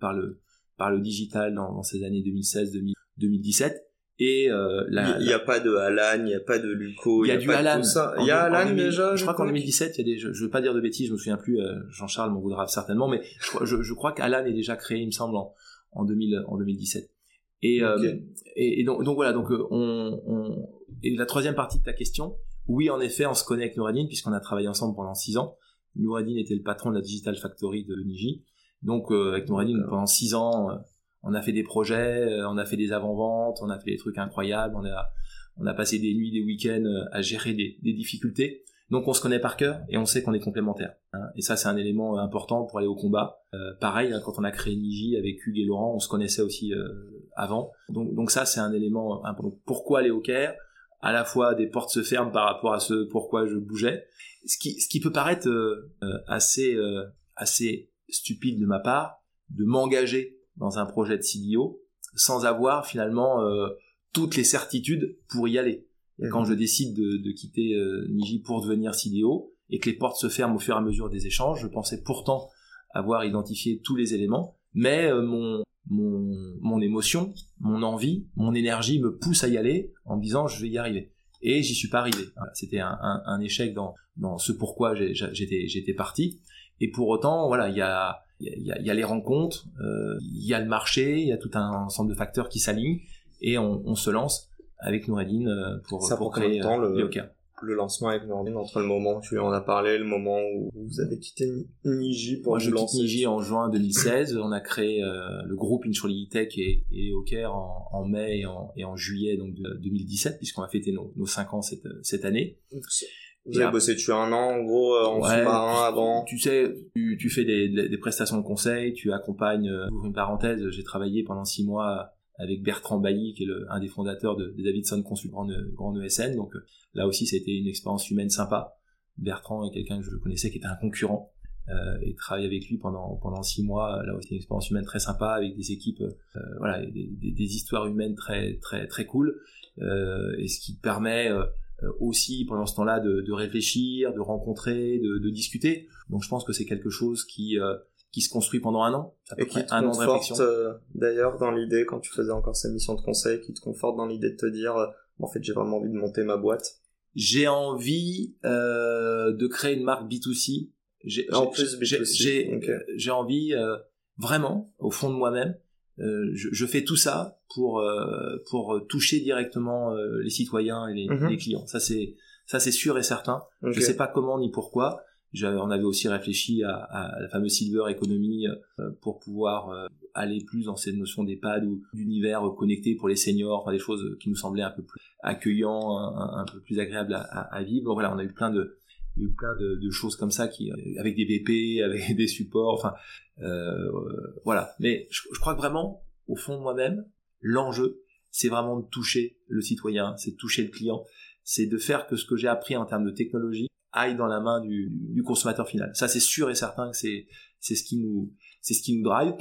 par le par le digital dans, dans ces années 2016-2017 et euh, il n'y a, pas de Alan, il n'y a pas de Luco, il y a, du Alan. Il y a Alan déjà. Je crois qu'en 2017, il y a des. Je, je veux pas dire de bêtises, je me souviens plus. Euh, Jean-Charles m'en voudra certainement, mais je, je, je crois qu'Alan est déjà créé, il me semble, en, en, 2000, en 2017. Et, euh, et, et donc, donc, voilà, donc euh, on, on, et la troisième partie de ta question, oui, en effet, on se connaît avec Noureddin puisqu'on a travaillé ensemble pendant six ans. Noureddin était le patron de la Digital Factory de Niji. Donc euh, avec Noureddin pendant six ans, on a fait des projets, euh, on a fait des avant-ventes, on a fait des trucs incroyables, on a, on a passé des nuits, des week-ends euh, à gérer des, des difficultés. Donc on se connaît par cœur et on sait qu'on est complémentaires. Hein. Et ça c'est un élément euh, important pour aller au combat. Euh, pareil, hein, quand on a créé Niji avec Hugues et Laurent, on se connaissait aussi euh, avant. Donc, donc ça c'est un élément important. Pourquoi aller au Caire? À la fois des portes se ferment par rapport à ce pourquoi je bougeais. Ce qui, ce qui peut paraître assez, assez stupide de ma part, de m'engager dans un projet de CDO sans avoir finalement euh, toutes les certitudes pour y aller. Et quand je décide de, de quitter euh, Niji pour devenir CDO et que les portes se ferment au fur et à mesure des échanges, je pensais pourtant avoir identifié tous les éléments, mais euh, mon, mon, mon émotion, mon envie, mon énergie me pousse à y aller en me disant je vais y arriver. Et j'y suis pas arrivé. C'était un, un, un, échec dans, dans ce pourquoi j'étais j'étais parti. Et pour autant, voilà, il y a il y a, y a, les rencontres, euh, il y a le marché, il y a tout un ensemble de facteurs qui s'alignent et on, on, se lance avec Noureddin euh, pour, Ça pour créer temps, le, le lancement avec Noureddin entre le moment où tu en as parlé, le moment où vous avez quitté Niji pour Moi, vous je lancer? quitte Niji en juin 2016. on a créé euh, le groupe Insurely Tech et, et en, en, mai et en, et en, juillet donc de 2017 puisqu'on a fêté nos, nos 5 ans cette, cette année. Vous avez bossé dessus un an, en gros, euh, en ouais, sous-marin avant? Tu sais, tu, tu fais des, des, prestations de conseil, tu accompagnes. Euh, une parenthèse, j'ai travaillé pendant six mois avec Bertrand Bailly, qui est un des fondateurs de, de Davidson Consult Grand, ESN. Donc euh, là aussi, ça a été une expérience humaine sympa. Bertrand est quelqu'un que je connaissais qui était un concurrent euh, et travailler avec lui pendant pendant six mois. Là aussi, une expérience humaine très sympa avec des équipes, euh, voilà, des, histoires humaines très très très cool. Et ce qui permet aussi pendant ce temps-là de, réfléchir, de rencontrer, de, discuter. Donc je pense que c'est quelque chose qui qui se construit pendant un an, à peu et près qui un an de réflexion. Euh, D'ailleurs, dans l'idée, quand tu faisais encore ces missions de conseil, qui te conforte dans l'idée de te dire, euh, en fait, j'ai vraiment envie de monter ma boîte. J'ai envie euh, de créer une marque B2C. J'ai, en plus B2C. J'ai, okay. j'ai envie vraiment, au fond de moi-même, euh, je, je, fais tout ça pour euh, pour toucher directement euh, les citoyens et les, mm -hmm. les, clients. Ça c'est ça c'est sûr et certain. Okay. Je sais pas comment ni pourquoi. On avait aussi réfléchi à, à la fameuse silver economy pour pouvoir aller plus dans cette notion d'EHPAD ou d'univers connecté pour les seniors, enfin des choses qui nous semblaient un peu plus accueillants, un, peu plus agréables à, à, vivre. Voilà, on a eu plein de plein de, de choses comme ça qui avec des BP, avec des supports, enfin euh, voilà. Mais je, je, crois que vraiment, au fond de moi-même, l'enjeu, c'est vraiment de toucher le citoyen, c'est de toucher le client, c'est de faire que ce que j'ai appris en termes de technologie aille dans la main du, du consommateur final. Ça, c'est sûr et certain que c'est c'est ce qui nous c'est ce qui nous drive.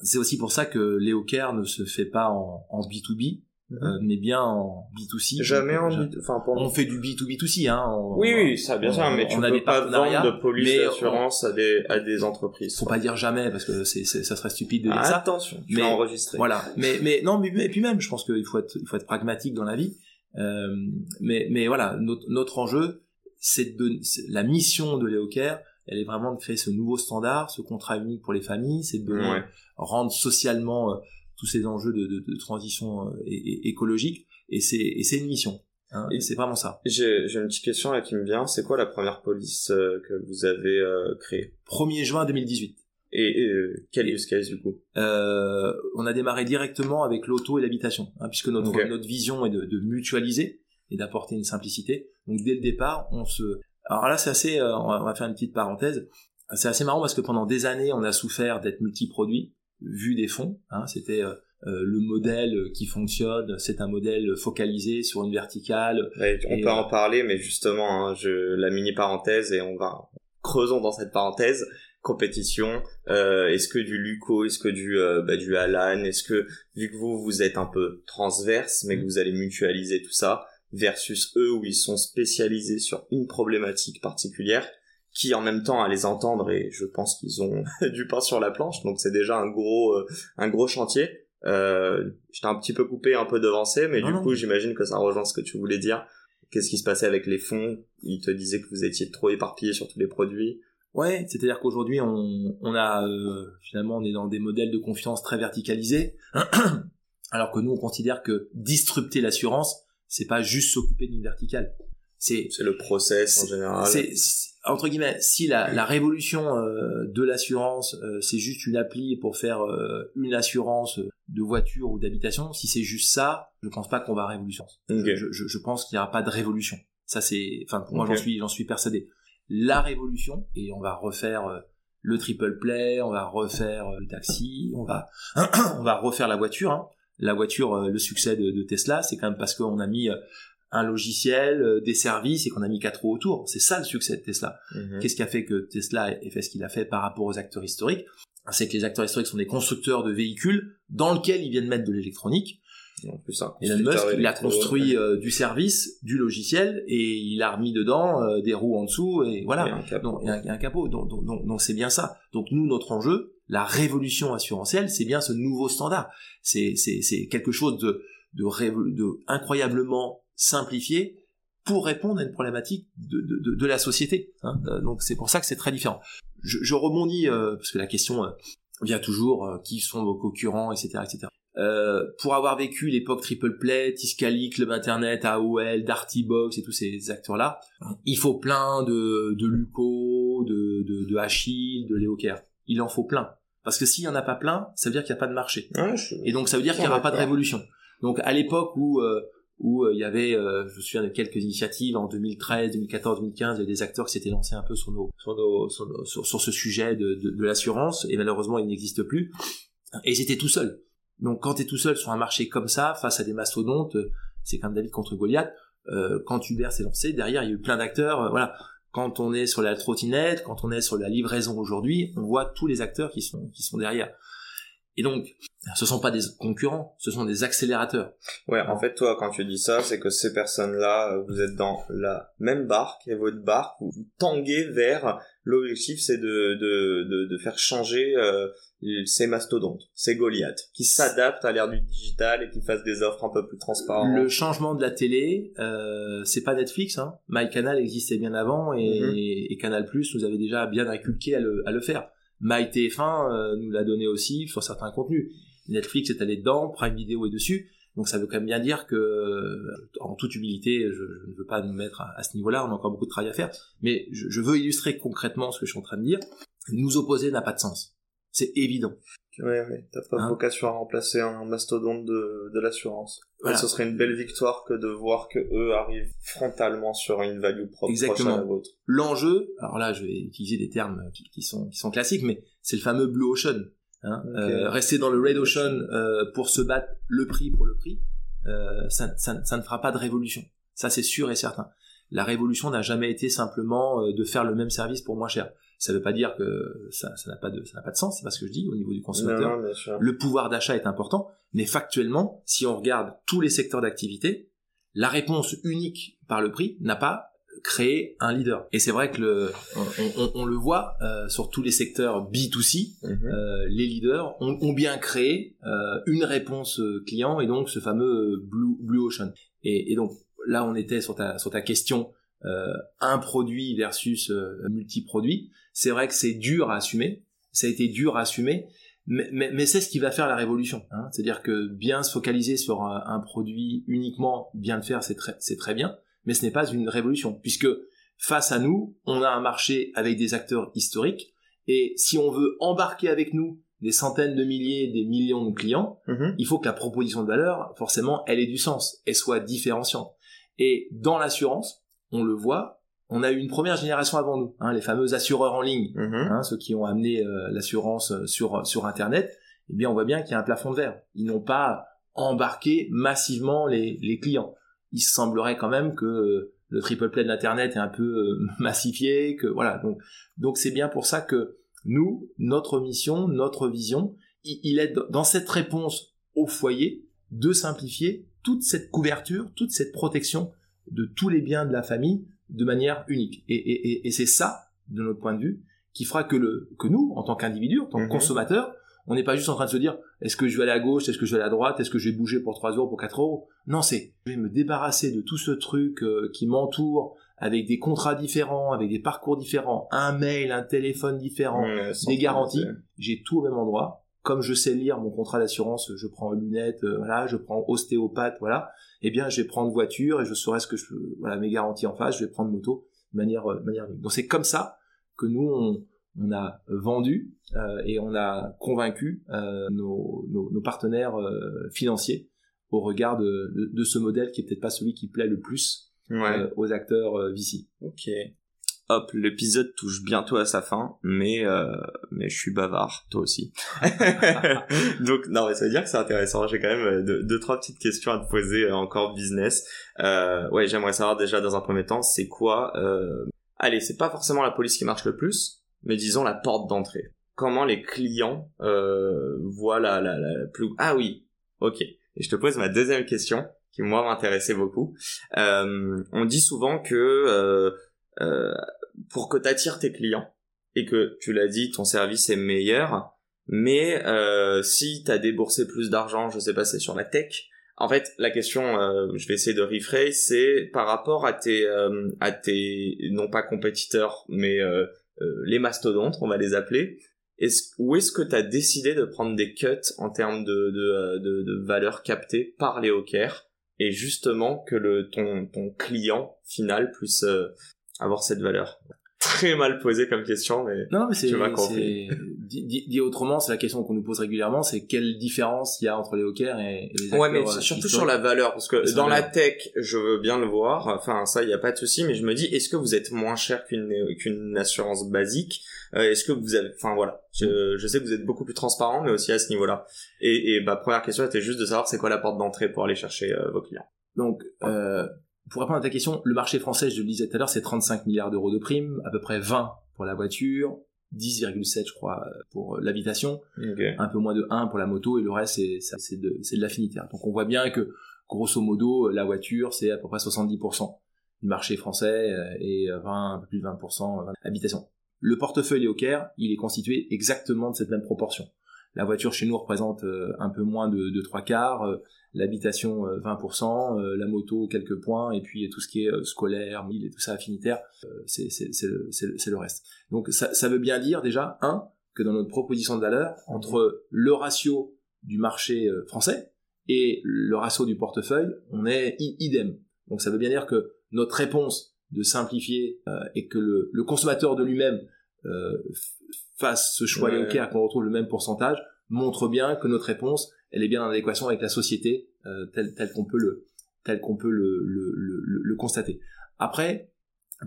C'est aussi pour ça que Léo Care ne se fait pas en, en B2B, Mmh. Euh, mais bien en B2C. Jamais en B2C. Enfin, pour on fait du B2B2C, hein. On, oui, oui, ça, bien sûr, mais tu on peux pas vendre de police d'assurance à des, à des entreprises. Faut pas dire jamais, parce que c'est, ça serait stupide de dire ah, ça. Attention, tu mais, enregistré. Voilà. Mais, mais, non, mais, et puis même, je pense qu'il faut être, il faut être pragmatique dans la vie. Euh, mais, mais voilà, notre, notre enjeu, c'est de, la mission de Léocare, elle est vraiment de créer ce nouveau standard, ce contrat unique pour les familles, c'est de ouais. rendre socialement euh, tous ces enjeux de, de, de transition euh, écologique et c'est et c'est une mission hein, et c'est vraiment ça. j'ai j'ai une petite question là qui me vient c'est quoi la première police euh, que vous avez euh, créée? 1er juin 2018 et, euh, quel use case du coup euh, On a démarré directement avec l'auto et l'habitation, hein, puisque notre, okay. notre vision est de, de mutualiser et d'apporter une simplicité. Donc dès le départ, on se... Alors là, c'est assez... Euh, on va faire une petite parenthèse. C'est assez marrant parce que pendant des années, on a souffert d'être multi-produits vu des fonds. Hein, C'était euh, le modèle qui fonctionne, c'est un modèle focalisé sur une verticale. Ouais, on peut en parler, mais justement, hein, je, la mini parenthèse et on va creusons dans cette parenthèse. Compétition euh, Est-ce que du Luco Est-ce que du euh, bah, du Alan Est-ce que vu que vous vous êtes un peu transverse, mais que vous allez mutualiser tout ça versus eux où ils sont spécialisés sur une problématique particulière qui en même temps à les entendre et je pense qu'ils ont du pain sur la planche donc c'est déjà un gros euh, un gros chantier. Euh, j'étais un petit peu coupé un peu devancé mais Non, du non. coup j'imagine que ça rejoint ce que tu voulais dire. Qu'est-ce qui se passait avec les fonds? Ils te disaient que vous étiez trop éparpillés sur tous les produits Ouais, c'est-à-dire qu'aujourd'hui, on, on a euh, finalement, on est dans des modèles de confiance très verticalisés, alors que nous, on considère que disrupter l'assurance, c'est pas juste s'occuper d'une verticale. C'est c'est le process en général entre guillemets, si la, la révolution euh, de l'assurance, euh, c'est juste une appli pour faire euh, une assurance de voiture ou d'habitation, si c'est juste ça, je pense pas qu'on va révolutionner. Ok. Je, je- je pense qu'il n'y aura pas de révolution. Ça c'est, enfin pour moi j'en suis, j'en suis persuadé. La révolution et on va refaire euh, le triple play, on va refaire euh, le taxi, on va, on va refaire la voiture. hein. La voiture, euh, le succès de, de Tesla, c'est quand même parce qu'on a mis un logiciel, des services et qu'on a mis quatre roues autour. C'est ça le succès de Tesla. Mhm. Qu'est-ce qui a fait que Tesla ait fait ce qu'il a fait par rapport aux acteurs historiques? C'est que les acteurs historiques sont des constructeurs de véhicules dans lesquels ils viennent mettre de l'électronique. En plus hein, Elon Musk, il a construit euh, du service, du logiciel, et il a remis dedans euh, des roues en dessous, et et voilà. un capot. Donc, il y a un, un capot. Donc, donc, donc, donc c'est bien ça. Donc, nous, notre enjeu, la révolution assurantielle, c'est bien ce nouveau standard. C'est, c'est, c'est quelque chose de, de, de incroyablement simplifié pour répondre à une problématique de, de, de, de la société. hein. Euh, donc, c'est pour ça que c'est très différent. Je, je rebondis, euh, parce que la question euh, vient toujours, euh, qui sont vos concurrents, etc., etc. Euh, pour avoir vécu l'époque Triple Play, Tiscali, Club Internet, AOL, Darty Box et tous ces acteurs-là, il faut plein de, de Luco, de, de, de Achille, de Léo Kerr. Il en faut plein. Parce que s'il y en a pas plein, ça veut dire qu'il n'y a pas de marché. Ouais, je- Et donc ça veut dire qu'il n'y aura pas de révolution. Donc à l'époque où euh, où euh, il y avait, euh, je me souviens de quelques initiatives en 2013, 2014, 2015, il y avait des acteurs qui s'étaient lancés un peu sur nos sur nos sur, nos- sur, sur ce sujet de, de, de l'assurance et malheureusement ils n'existent plus. Et ils étaient tout seuls. Donc quand tu tout seul sur un marché comme ça, face à des mastodontes, c'est comme David contre Goliath. Euh, quand Uber s'est lancé, derrière il y a eu plein d'acteurs. euh, voilà. Quand on est sur la trottinette, quand on est sur la livraison aujourd'hui, on voit tous les acteurs qui sont qui sont derrière. Et donc, ce sont pas des concurrents, ce sont des accélérateurs. Ouais, en fait, toi, quand tu dis ça, c'est que ces personnes-là, euh, vous êtes dans la même barque, et votre barque, vous vous tanguez vers l'objectif, c'est de, de, de, de faire changer euh, ces mastodontes, ces Goliaths, qui s'adaptent à l'ère du digital et qui fassent des offres un peu plus transparentes. Le changement de la télé, euh, c'est pas Netflix. Hein. MyCanal existait bien avant et, Mhm. et Canal Plus nous avait déjà bien inculqué à le, à le faire. MyTF1 euh, nous l'a donné aussi sur certains contenus. Netflix est allé dedans, Prime Video est dessus. Donc ça veut quand même bien dire que, euh, en toute humilité, je, ne veux pas nous mettre à, ce niveau-là, on a encore beaucoup de travail à faire, mais je veux illustrer concrètement ce que je suis en train de dire. Nous opposer n'a pas de sens. C'est évident. Ouais, ouais, t'as pas Hein vocation à remplacer un mastodonte de, de l'assurance. Voilà. Ce serait une belle victoire que de voir que eux arrivent frontalement sur une value propre proche Exactement. à la vôtre. L'enjeu, alors là je vais utiliser des termes qui, qui sont, qui sont classiques, mais c'est le fameux Blue Ocean. Hein. Euh, rester dans le Red Ocean euh, pour se battre le prix pour le prix, euh, ça, ça- ça ne fera pas de révolution. Ça c'est sûr et certain. La révolution n'a jamais été simplement de faire le même service pour moins cher. Ça ne veut pas dire que ça ça n'a pas de ça n'a pas de sens, c'est pas ce que je dis au niveau du consommateur. Non. Le pouvoir d'achat est important, mais factuellement, si on regarde tous les secteurs d'activité, la réponse unique par le prix n'a pas créé un leader. Et c'est vrai que le, on, on- on le voit euh, sur tous les secteurs B2C, Mhm. euh, les leaders ont, ont bien créé euh, une réponse euh, client et donc ce fameux Blue, Blue Ocean. Et, et donc là, on était sur ta, sur ta question euh, un produit versus euh, multi-produit. C'est vrai que c'est dur à assumer. Ça a été dur à assumer. Mais, mais, mais c'est ce qui va faire la révolution. Hein. C'est-à-dire que bien se focaliser sur un, un produit uniquement, bien le faire, c'est très, très bien. Mais ce n'est pas une révolution, puisque face à nous, on a un marché avec des acteurs historiques. Et si on veut embarquer avec nous des centaines de milliers, des millions de clients, Mhm. il faut que la proposition de valeur, forcément, elle ait du sens, elle soit différenciante. Et dans l'assurance, on le voit, on a eu une première génération avant nous, hein, les fameux assureurs en ligne, Mhm. hein, ceux qui ont amené euh, l'assurance euh, sur sur Internet. Eh bien, on voit bien qu'il y a un plafond de verre. Ils n'ont pas embarqué massivement les, les clients. Il semblerait quand même que euh, le triple play de l'Internet est un peu euh, massifié, que voilà. Donc donc c'est bien pour ça que nous, notre mission, notre vision, il est dans cette réponse au foyer de simplifier toute cette couverture, toute cette protection de tous les biens de la famille de manière unique. Et, c'est ça, de notre point de vue, qui fera que, le, que nous, en tant qu'individus, en tant que mhm. consommateurs, on n'est pas juste en train de se dire est-ce que je vais aller à gauche, est-ce que je vais aller à droite, est-ce que je vais bouger pour 3 euros, pour 4 euros? Non, c'est je vais me débarrasser de tout ce truc euh, qui m'entoure avec des contrats différents, avec des parcours différents, un mail, un téléphone différent, des garanties. J'ai tout au même endroit. Comme je sais lire mon contrat d'assurance, je prends lunettes, euh, voilà, je prends ostéopathe, voilà. Eh bien, je vais prendre voiture et je saurai ce que je, voilà, mes garanties en face. Je vais prendre moto de manière, euh, manière. Donc c'est comme ça que nous on, on a vendu euh, et on a convaincu euh, nos, nos, partenaires financiers au regard de, de, ce modèle qui est peut-être pas celui qui plaît le plus aux acteurs VC. Ok. Hop, l'épisode touche bientôt à sa fin, mais mais je suis bavard, toi aussi. Donc non, mais ça veut dire que c'est intéressant. J'ai quand même deux, deux, trois petites questions à te poser encore business. ouais, j'aimerais savoir déjà dans un premier temps, c'est quoi Allez, c'est pas forcément la police qui marche le plus, mais disons la porte d'entrée. Comment les clients euh, voient la, la, la plus... Ah oui, ok. Et je te pose ma deuxième question, qui moi m'intéressait beaucoup. Euh, on dit souvent que euh, pour que tu attires tes clients, et que tu l'as dit, ton service est meilleur, mais euh, si tu as déboursé plus d'argent, je sais pas, c'est sur la tech, en fait, la question, euh, je vais essayer de rephrase, c'est par rapport à tes, euh, à tes non pas compétiteurs, mais euh, euh, les mastodontes, on va les appeler. Est-ce, où est-ce que tu as décidé de prendre des cuts en termes de, de, de, de valeur captée par les hawkers et justement que le, ton, ton client final puisse avoir cette valeur. Très mal posé comme question, mais non, mais c'est, dit, dit, autrement, c'est la question qu'on nous pose régulièrement, c'est quelle différence il y a entre les hawkers et, les acteurs Ouais, mais surtout sur la valeur, parce que dans la tech, je veux bien le voir, enfin ça, il n'y a pas de souci, mais je me dis, est-ce que vous êtes moins cher qu'une qu'une assurance basique? Euh, Est-ce que vous avez, enfin voilà, je, je, sais que vous êtes beaucoup plus transparent, mais aussi à ce niveau-là. Et, et ma première question était juste de savoir c'est quoi la porte d'entrée pour aller chercher euh, vos clients? Donc, euh, pour répondre à ta question, le marché français, je le disais tout à l'heure, c'est 35 milliards d'euros de primes, à peu près 20 pour la voiture, 10,7 je crois pour l'habitation, un peu moins de 1 pour la moto et le reste c'est de, de l'affinitaire. Donc on voit bien que grosso modo la voiture c'est à peu près 70% du marché français euh, et 20, un peu plus de 20% habitation. Le portefeuille Léocaire, il est constitué exactement de cette même proportion. La voiture chez nous représente euh, un peu moins de, de 3 quarts, euh, l'habitation 20%, euh, la moto quelques points, et puis tout ce qui est scolaire, mille et tout ça affinitaire, c'est le, reste. Donc ça, veut bien dire déjà, un, que dans notre proposition de valeur, entre le ratio du marché français et le ratio du portefeuille, on est idem. Donc ça veut bien dire que notre réponse de simplifier et que le, consommateur de lui-même euh, fasse ce choix ouais. et qu'on retrouve le même pourcentage, montre bien que notre réponse, elle est bien en adéquation avec la société euh, telle, telle qu'on peut le tel qu'on peut le, le, le, le, constater. Après,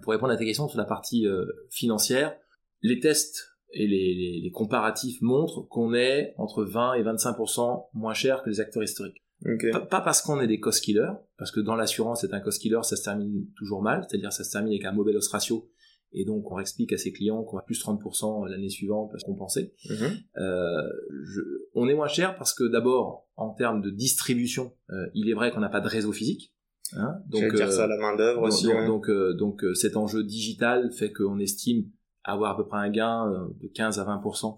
pour répondre à ta question sur la partie euh, financière, les tests et les, les, les comparatifs montrent qu'on est entre 20 et 25% moins cher que les acteurs historiques. Okay. Pas, parce qu'on est des cost killers, parce que dans l'assurance, c'est un cost killer, ça se termine toujours mal, c'est-à-dire ça se termine avec un mauvais loss ratio et donc on explique à ses clients qu'on va plus 30% l'année suivante parce qu'on pensait. Mhm. Euh, je, on est moins cher parce que d'abord en termes de distribution, euh, il est vrai qu'on n'a pas de réseau physique. Hein, donc dire euh, ça la main d'œuvre aussi. Donc donc, donc cet enjeu digital fait qu'on estime avoir à peu près un gain de 15 à 20%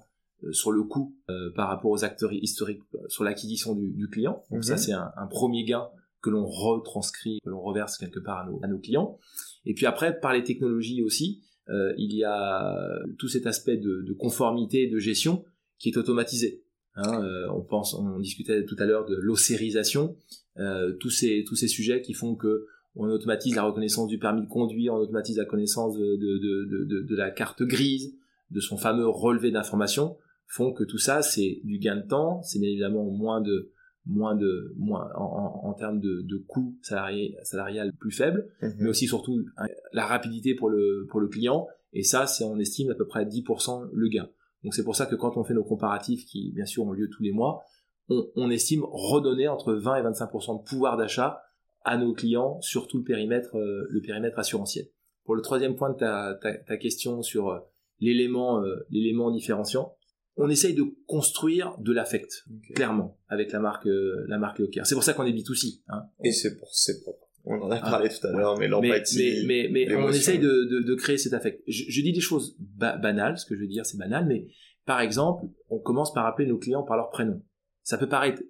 sur le coût par rapport aux acteurs historiques sur l'acquisition du, du, client. Donc ça mhm. c'est un, un, premier gain que l'on retranscrit, que l'on reverse quelque part à nos, à nos clients. Et puis après, par les technologies aussi, euh, il y a tout cet aspect de, de, conformité, de gestion qui est automatisé. Hein, euh, on pense, on discutait tout à l'heure de l'ossérisation, euh, tous ces tous ces sujets qui font que on automatise la reconnaissance du permis de conduire, on automatise la connaissance de, de, de, de la carte grise, de son fameux relevé d'information, font que tout ça c'est du gain de temps, c'est bien évidemment moins de moins de moins en, en, termes de, de coûts salariés salarial plus faible mhm. mais aussi surtout la rapidité pour le pour le client et ça c'est on estime à peu près 10% le gain donc c'est pour ça que quand on fait nos comparatifs qui bien sûr ont lieu tous les mois on, on estime redonner entre 20 et 25% de pouvoir d'achat à nos clients sur tout le périmètre euh, le périmètre assurantiel pour le troisième point de ta, ta, ta question sur euh, l'élément l'élément différenciant. On essaye de construire de l'affect, clairement, avec la marque la marque. C'est pour ça qu'on est B2C. Hein. Et c'est pour c'est pour on en a ah. parlé tout à l'heure, mais l'empathie. Mais, mais, mais, on essaye de, de, de, créer cet affect. Je, je dis des choses banales, ce que je veux dire, c'est banal, mais par exemple, on commence par appeler nos clients par leur prénom. Ça peut paraître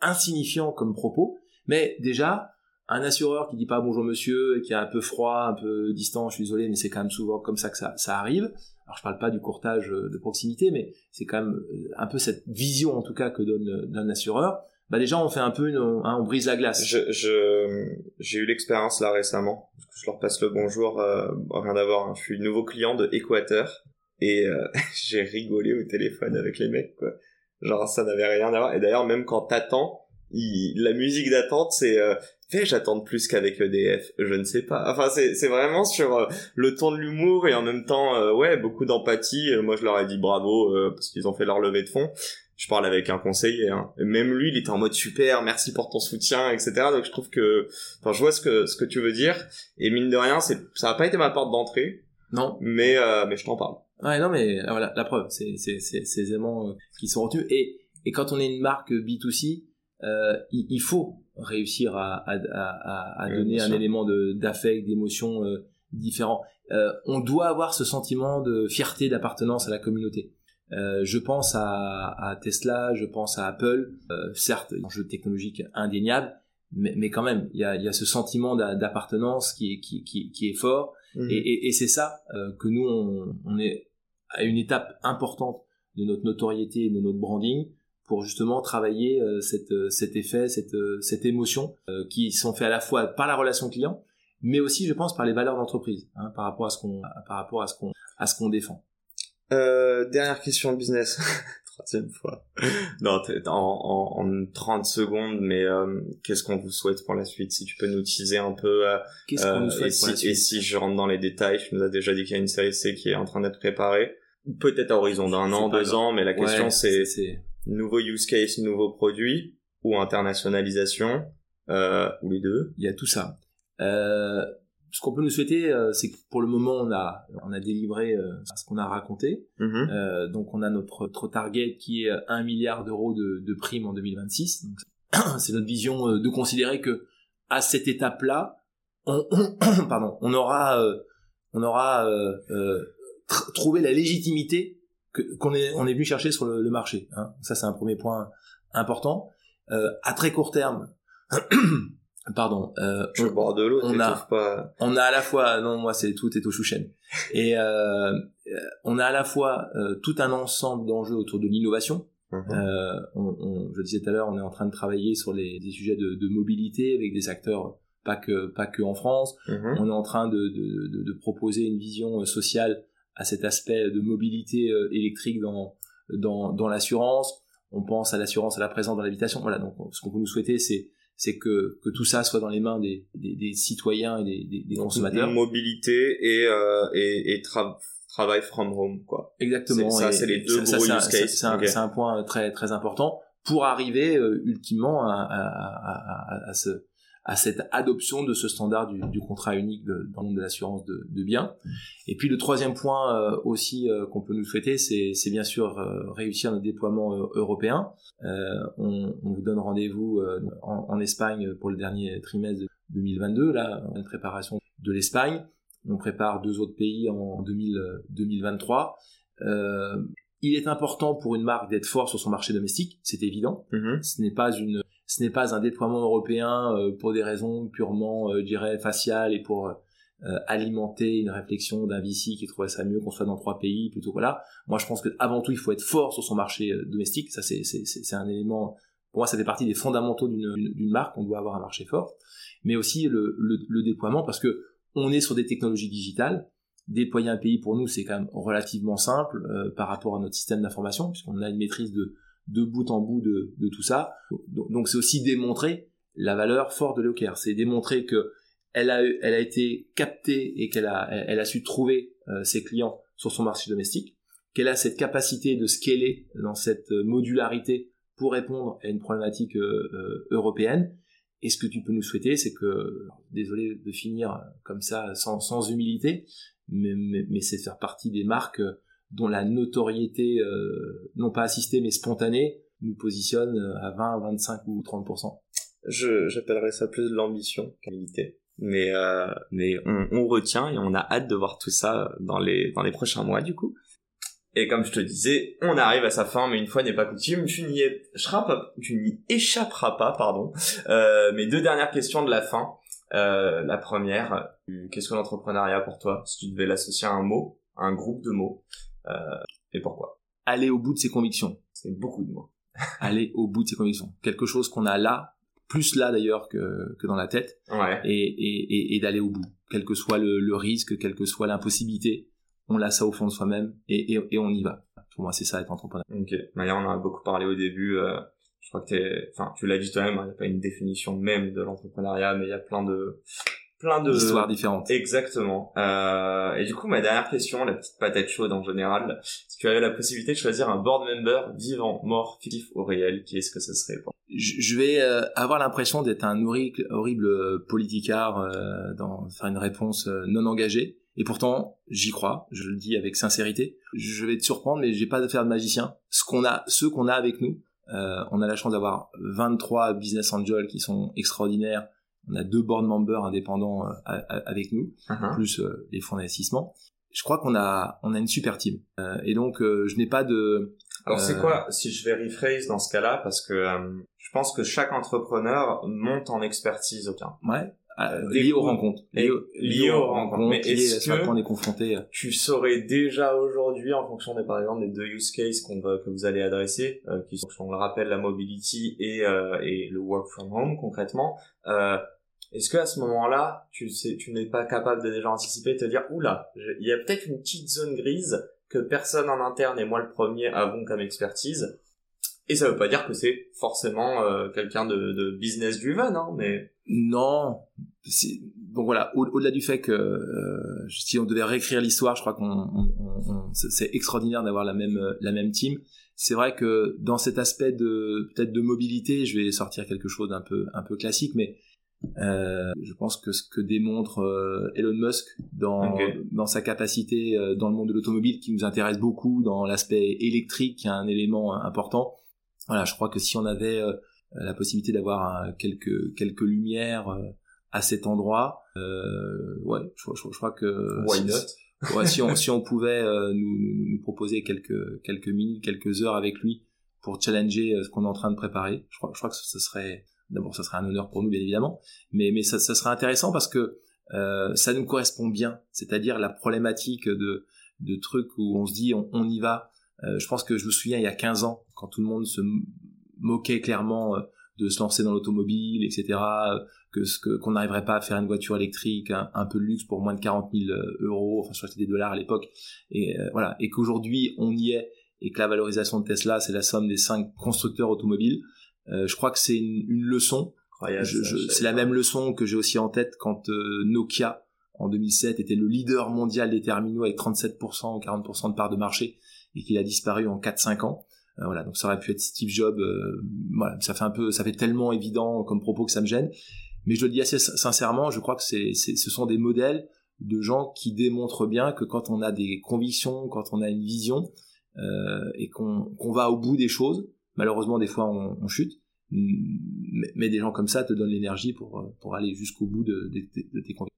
insignifiant comme propos, mais déjà, un assureur qui dit pas bonjour monsieur et qui est un peu froid, un peu distant, je suis désolé, mais c'est quand même souvent comme ça que ça, ça arrive. Alors je parle pas du courtage de proximité, mais c'est quand même euh, un peu cette vision en tout cas que donne euh, d'un assureur bah déjà on fait un peu une, hein, on brise la glace. Je j'ai eu l'expérience là récemment. Je leur passe le bonjour, euh, rien d'avoir. Hein. Je suis nouveau client de Équateur et euh, j'ai rigolé au téléphone avec les mecs quoi. Genre ça n'avait rien à voir. Et d'ailleurs même quand t'attends, la musique d'attente c'est euh, fait j'attends plus qu'avec EDF, je ne sais pas. Enfin c'est vraiment sur euh, le ton de l'humour et en même temps euh, ouais beaucoup d'empathie. moi je leur ai dit bravo parce qu'ils ont fait leur levée de fond je parle avec un conseiller hein. même lui il était en mode super merci pour ton soutien etc donc je trouve que enfin je vois ce que ce que tu veux dire. Et mine de rien c'est ça a pas été ma porte d'entrée. Non. Mais euh, mais je t'en parle. Ouais non mais euh, voilà la preuve c'est c'est c'est ces euh, qui sont retenus. Et et quand on est une marque B2C euh, il, il, faut réussir à à à, à donner un élément de d'affect d'émotion euh, différent. On doit avoir ce sentiment de fierté d'appartenance à la communauté. Euh, je pense à, à, Tesla, je pense à Apple, euh, certes, un jeu technologique indéniable, mais, mais quand même, il y a, y a, ce sentiment d'appartenance qui est, qui, qui, qui est fort, mmh. et, et, et c'est ça euh, que nous, on, on, est à une étape importante de notre notoriété et de notre branding pour justement travailler euh, cette, cet effet, cette, cette émotion qui sont faits à la fois par la relation client, mais aussi, je pense, par les valeurs d'entreprise, hein, par rapport à ce qu'on, par rapport à ce qu'on, à ce qu'on défend. Euh, dernière question de business. Troisième fois. non, en, en, en 30 secondes, mais euh, qu'est-ce qu'on vous souhaite pour la suite? Si tu peux nous teaser un peu. Euh, qu'est-ce qu'on nous souhaite et, pour si, la suite? et si je rentre dans les détails, tu nous as déjà dit qu'il y a une série C qui est en train d'être préparée. Peut-être à horizon d'un an, deux ans, mais la question c'est nouveau use case, nouveau produit ou internationalisation euh, ou les deux. Il y a tout ça. Euh, ce qu'on peut nous souhaiter, euh, c'est que pour le moment, on a, on a délivré euh, ce qu'on a raconté. Mm-hmm. Euh, donc, on a notre, notre target qui est 1 milliard d'euros de, de primes en 2026. c'est notre vision de considérer que à cette étape-là, on, pardon, on aura, on aura trouvé la légitimité qu'on est, on est venu chercher sur le, le marché. Hein. Ça, c'est un premier point important. à très court terme, pardon euh, on, bord de l'eau on a pas... on a à la fois non moi c'est tout est au chouchen et euh, on a à la fois euh, tout un ensemble d'enjeux autour de l'innovation mhm. euh, on, on, je disais tout à l'heure on est en train de travailler sur les des sujets de, de, mobilité avec des acteurs pas que pas que en France mhm. on est en train de, de, de, proposer une vision sociale à cet aspect de mobilité euh, électrique dans dans, dans l'assurance on pense à l'assurance à la présence dans l'habitation voilà donc ce qu'on peut nous souhaiter c'est c'est que, que tout ça soit dans les mains des, des, des citoyens et des, des, des consommateurs. Mobilité et, euh, et, et travail from home, quoi. Exactement. Ça, c'est les deux gros use cases. C'est un, un, point très, très important pour arriver euh, ultimement à, à, à, à, ce, à cette adoption de ce standard du, contrat unique dans le monde de l'assurance de, biens. Et puis le troisième point euh, aussi euh, qu'on peut nous souhaiter, c'est, bien sûr euh, réussir notre déploiement européen. On, vous donne rendez-vous en, Espagne pour le dernier trimestre de 2022, là, en préparation de l'Espagne. On prépare deux autres pays en 2000, 2023. Il est important pour une marque d'être fort sur son marché domestique, c'est évident. Mm-hmm. Ce n'est pas une ce n'est pas un déploiement européen euh, pour des raisons purement, euh, je dirais, faciales et pour euh, alimenter une réflexion d'un VC qui trouvait ça mieux qu'on soit dans trois pays plutôt voilà. Moi, je pense que avant tout, il faut être fort sur son marché domestique. Ça, c'est c'est un élément. Pour moi, ça fait partie des fondamentaux d'une marque. On doit avoir un marché fort, mais aussi le, le, le déploiement parce que on est sur des technologies digitales déployer un pays pour nous c'est quand même relativement simple euh, par rapport à notre système d'information puisqu'on a une maîtrise de de bout en bout de, de tout ça. Donc c'est aussi démontrer la valeur forte de Leocaire. C'est démontrer que elle a, elle a été captée et qu'elle a, elle a su trouver euh, ses clients sur son marché domestique, qu'elle a cette capacité de scaler dans cette modularité pour répondre à une problématique euh, européenne. Et ce que tu peux nous souhaiter, c'est que, désolé de finir comme ça sans, sans humilité, mais, mais, c'est de faire partie des marques dont la notoriété, non pas assistée mais spontanée, nous positionne à 20, 25 ou 30%. Je, j'appellerais ça plus de l'ambition qualité mais euh, mais on, on, retient et on a hâte de voir tout ça dans les dans les prochains mois du coup. Et comme je te disais, on arrive à sa fin, mais une fois n'est pas coutume, tu n'y tu n'y échapperas pas, pardon. Euh, mes deux dernières questions de la fin. Euh, la première, qu'est-ce que l'entrepreneuriat pour toi? Si tu devais l'associer à un mot, à un groupe de mots, euh, et pourquoi? Aller au bout de ses convictions. C'est beaucoup de mots. Aller au bout de ses convictions. Quelque chose qu'on a là, plus là d'ailleurs que, que dans la tête, ouais. et, et, et, d'aller au bout, quel que soit le, le risque, quelle que soit l'impossibilité, on l'a ça au fond de soi-même et, et, et, on y va. Pour moi, c'est ça être entrepreneur. Ok. Maya, on en a beaucoup parlé au début. Euh, je crois que t'es, enfin, tu l'as dit toi-même, il n'y a pas une définition même de l'entrepreneuriat, mais il y a plein de, plein de histoires différentes. Exactement. Euh, et du coup, ma dernière question, la petite patate chaude en général, si tu avais la possibilité de choisir un board member vivant, mort, fictif ou réel, qui est-ce que ce serait pour je vais euh, avoir l'impression d'être un horrible, horrible politicard euh, dans faire une réponse euh, non engagée. Et pourtant, j'y crois, je le dis avec sincérité. Je vais te surprendre, mais j'ai pas de faire de magicien. Ce qu'on a, ceux qu'on a avec nous, euh, on a la chance d'avoir 23 business angels qui sont extraordinaires. On a deux board members indépendants avec nous, uh-huh. plus les fonds d'investissement. Je crois qu'on a, on a une super team. et donc, je n'ai pas de. Alors, c'est quoi, si je vais rephrase dans ce cas-là, parce que je pense que chaque entrepreneur monte en expertise aucun. Ouais. Euh, lié aux rencontres. Lié, lié aux rencontres. Mais est-ce que on est confronté euh tu saurais déjà aujourd'hui, en fonction des, par exemple, des deux use cases qu'on va, que vous allez adresser, euh, qui sont, on le rappelle, la mobility et, euh, et le work from home, concrètement, euh, est-ce que à ce moment-là, tu sais, tu n'es pas capable de déjà anticiper, de te dire, oula, il y a peut-être une petite zone grise que personne en interne et moi le premier avons comme expertise, et ça veut pas dire que c'est forcément euh, quelqu'un de, de business driven, hein, mais non. Donc voilà, au-delà du fait que euh, si on devait réécrire l'histoire, je crois qu'on c'est extraordinaire d'avoir la même la même team. C'est vrai que dans cet aspect de peut-être de mobilité, je vais sortir quelque chose d'un peu un peu classique, mais euh, je pense que ce que démontre euh, Elon Musk dans dans sa capacité euh, dans le monde de l'automobile, qui nous intéresse beaucoup dans l'aspect électrique, qui est un élément important voilà, je crois que si on avait euh, la possibilité d'avoir quelques quelques lumières euh, à cet endroit, euh, ouais, je, je, je, crois que Why not? ouais, si on si on pouvait nous, nous, proposer quelques quelques minutes, quelques heures avec lui pour challenger ce qu'on est en train de préparer, je crois je crois que ce serait d'abord ça serait un honneur pour nous bien évidemment, mais mais ça, ça serait intéressant parce que euh, ça nous correspond bien, c'est-à-dire la problématique de de trucs où on se dit on, on y va, euh, je pense que je me souviens il y a 15 ans, quand tout le monde se moquait clairement euh, de se lancer dans l'automobile, etc., euh, que ce que qu'on n'arriverait pas à faire une voiture électrique, un, peu de luxe pour moins de 40 000 euros, enfin je crois que c'était des dollars à l'époque, et voilà, et qu'aujourd'hui on y est et que la valorisation de Tesla c'est la somme des cinq constructeurs automobiles. je crois que c'est une, une, leçon. C'est la même leçon que j'ai aussi en tête quand Nokia en 2007 était le leader mondial des terminaux avec 37% ou 40% de part de marché et qu'il a disparu en 4-5 ans. Euh, voilà, donc ça aurait pu être Steve Jobs. Euh, voilà, ça fait un peu, ça fait tellement évident comme propos que ça me gêne. Mais je le dis assez sincèrement, je crois que c'est, ce sont des modèles de gens qui démontrent bien que quand on a des convictions, quand on a une vision euh, et qu'on, va au bout des choses, malheureusement des fois on, chute, mais, des gens comme ça te donnent l'énergie pour, pour aller jusqu'au bout de, de, de tes convictions.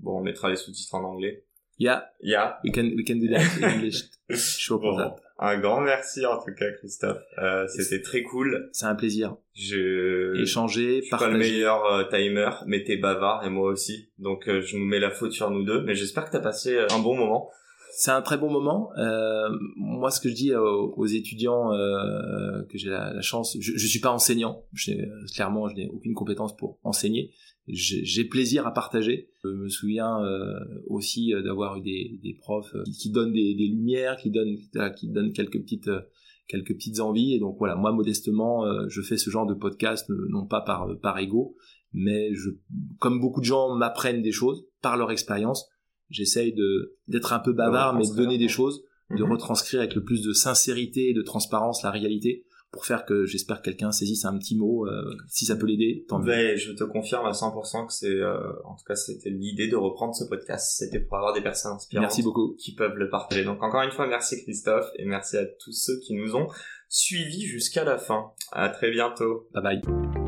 Bon, on mettra les sous-titres en anglais. Yeah. Yeah. We can, we can do that in English. Sure bon, that. Un grand merci en tout cas, Christophe. Euh, C'était très cool. C'est un plaisir. Je... Échanger, je partager. pas le meilleur euh, timer, mais t'es bavard et moi aussi. Donc euh, je nous mets la faute sur nous deux. Mais j'espère que t'as passé euh, un bon moment. C'est un très bon moment. Euh, moi, ce que je dis aux, étudiants que j'ai la, chance, je, je suis pas enseignant. Clairement, je n'ai aucune compétence pour enseigner j'ai plaisir à partager. Je me souviens euh, aussi euh, d'avoir eu des, profs euh, qui, donnent des, des, lumières, qui donnent, qui donnent quelques petites quelques petites envies. Et donc voilà, moi modestement, je fais ce genre de podcast non pas par par ego, mais je, comme beaucoup de gens m'apprennent des choses par leur expérience, j'essaye de d'être un peu bavard, mais de donner des choses, de mhm. retranscrire avec le plus de sincérité et de transparence la réalité pour faire que j'espère que quelqu'un saisisse un petit mot, si ça peut l'aider. Tant mieux. je te confirme à 100% que c'est, en tout cas, c'était l'idée de reprendre ce podcast. C'était pour avoir des personnes inspirantes. Merci beaucoup. Qui peuvent le partager. Donc encore une fois, merci Christophe et merci à tous ceux qui nous ont suivis jusqu'à la fin. À très bientôt. Bye bye.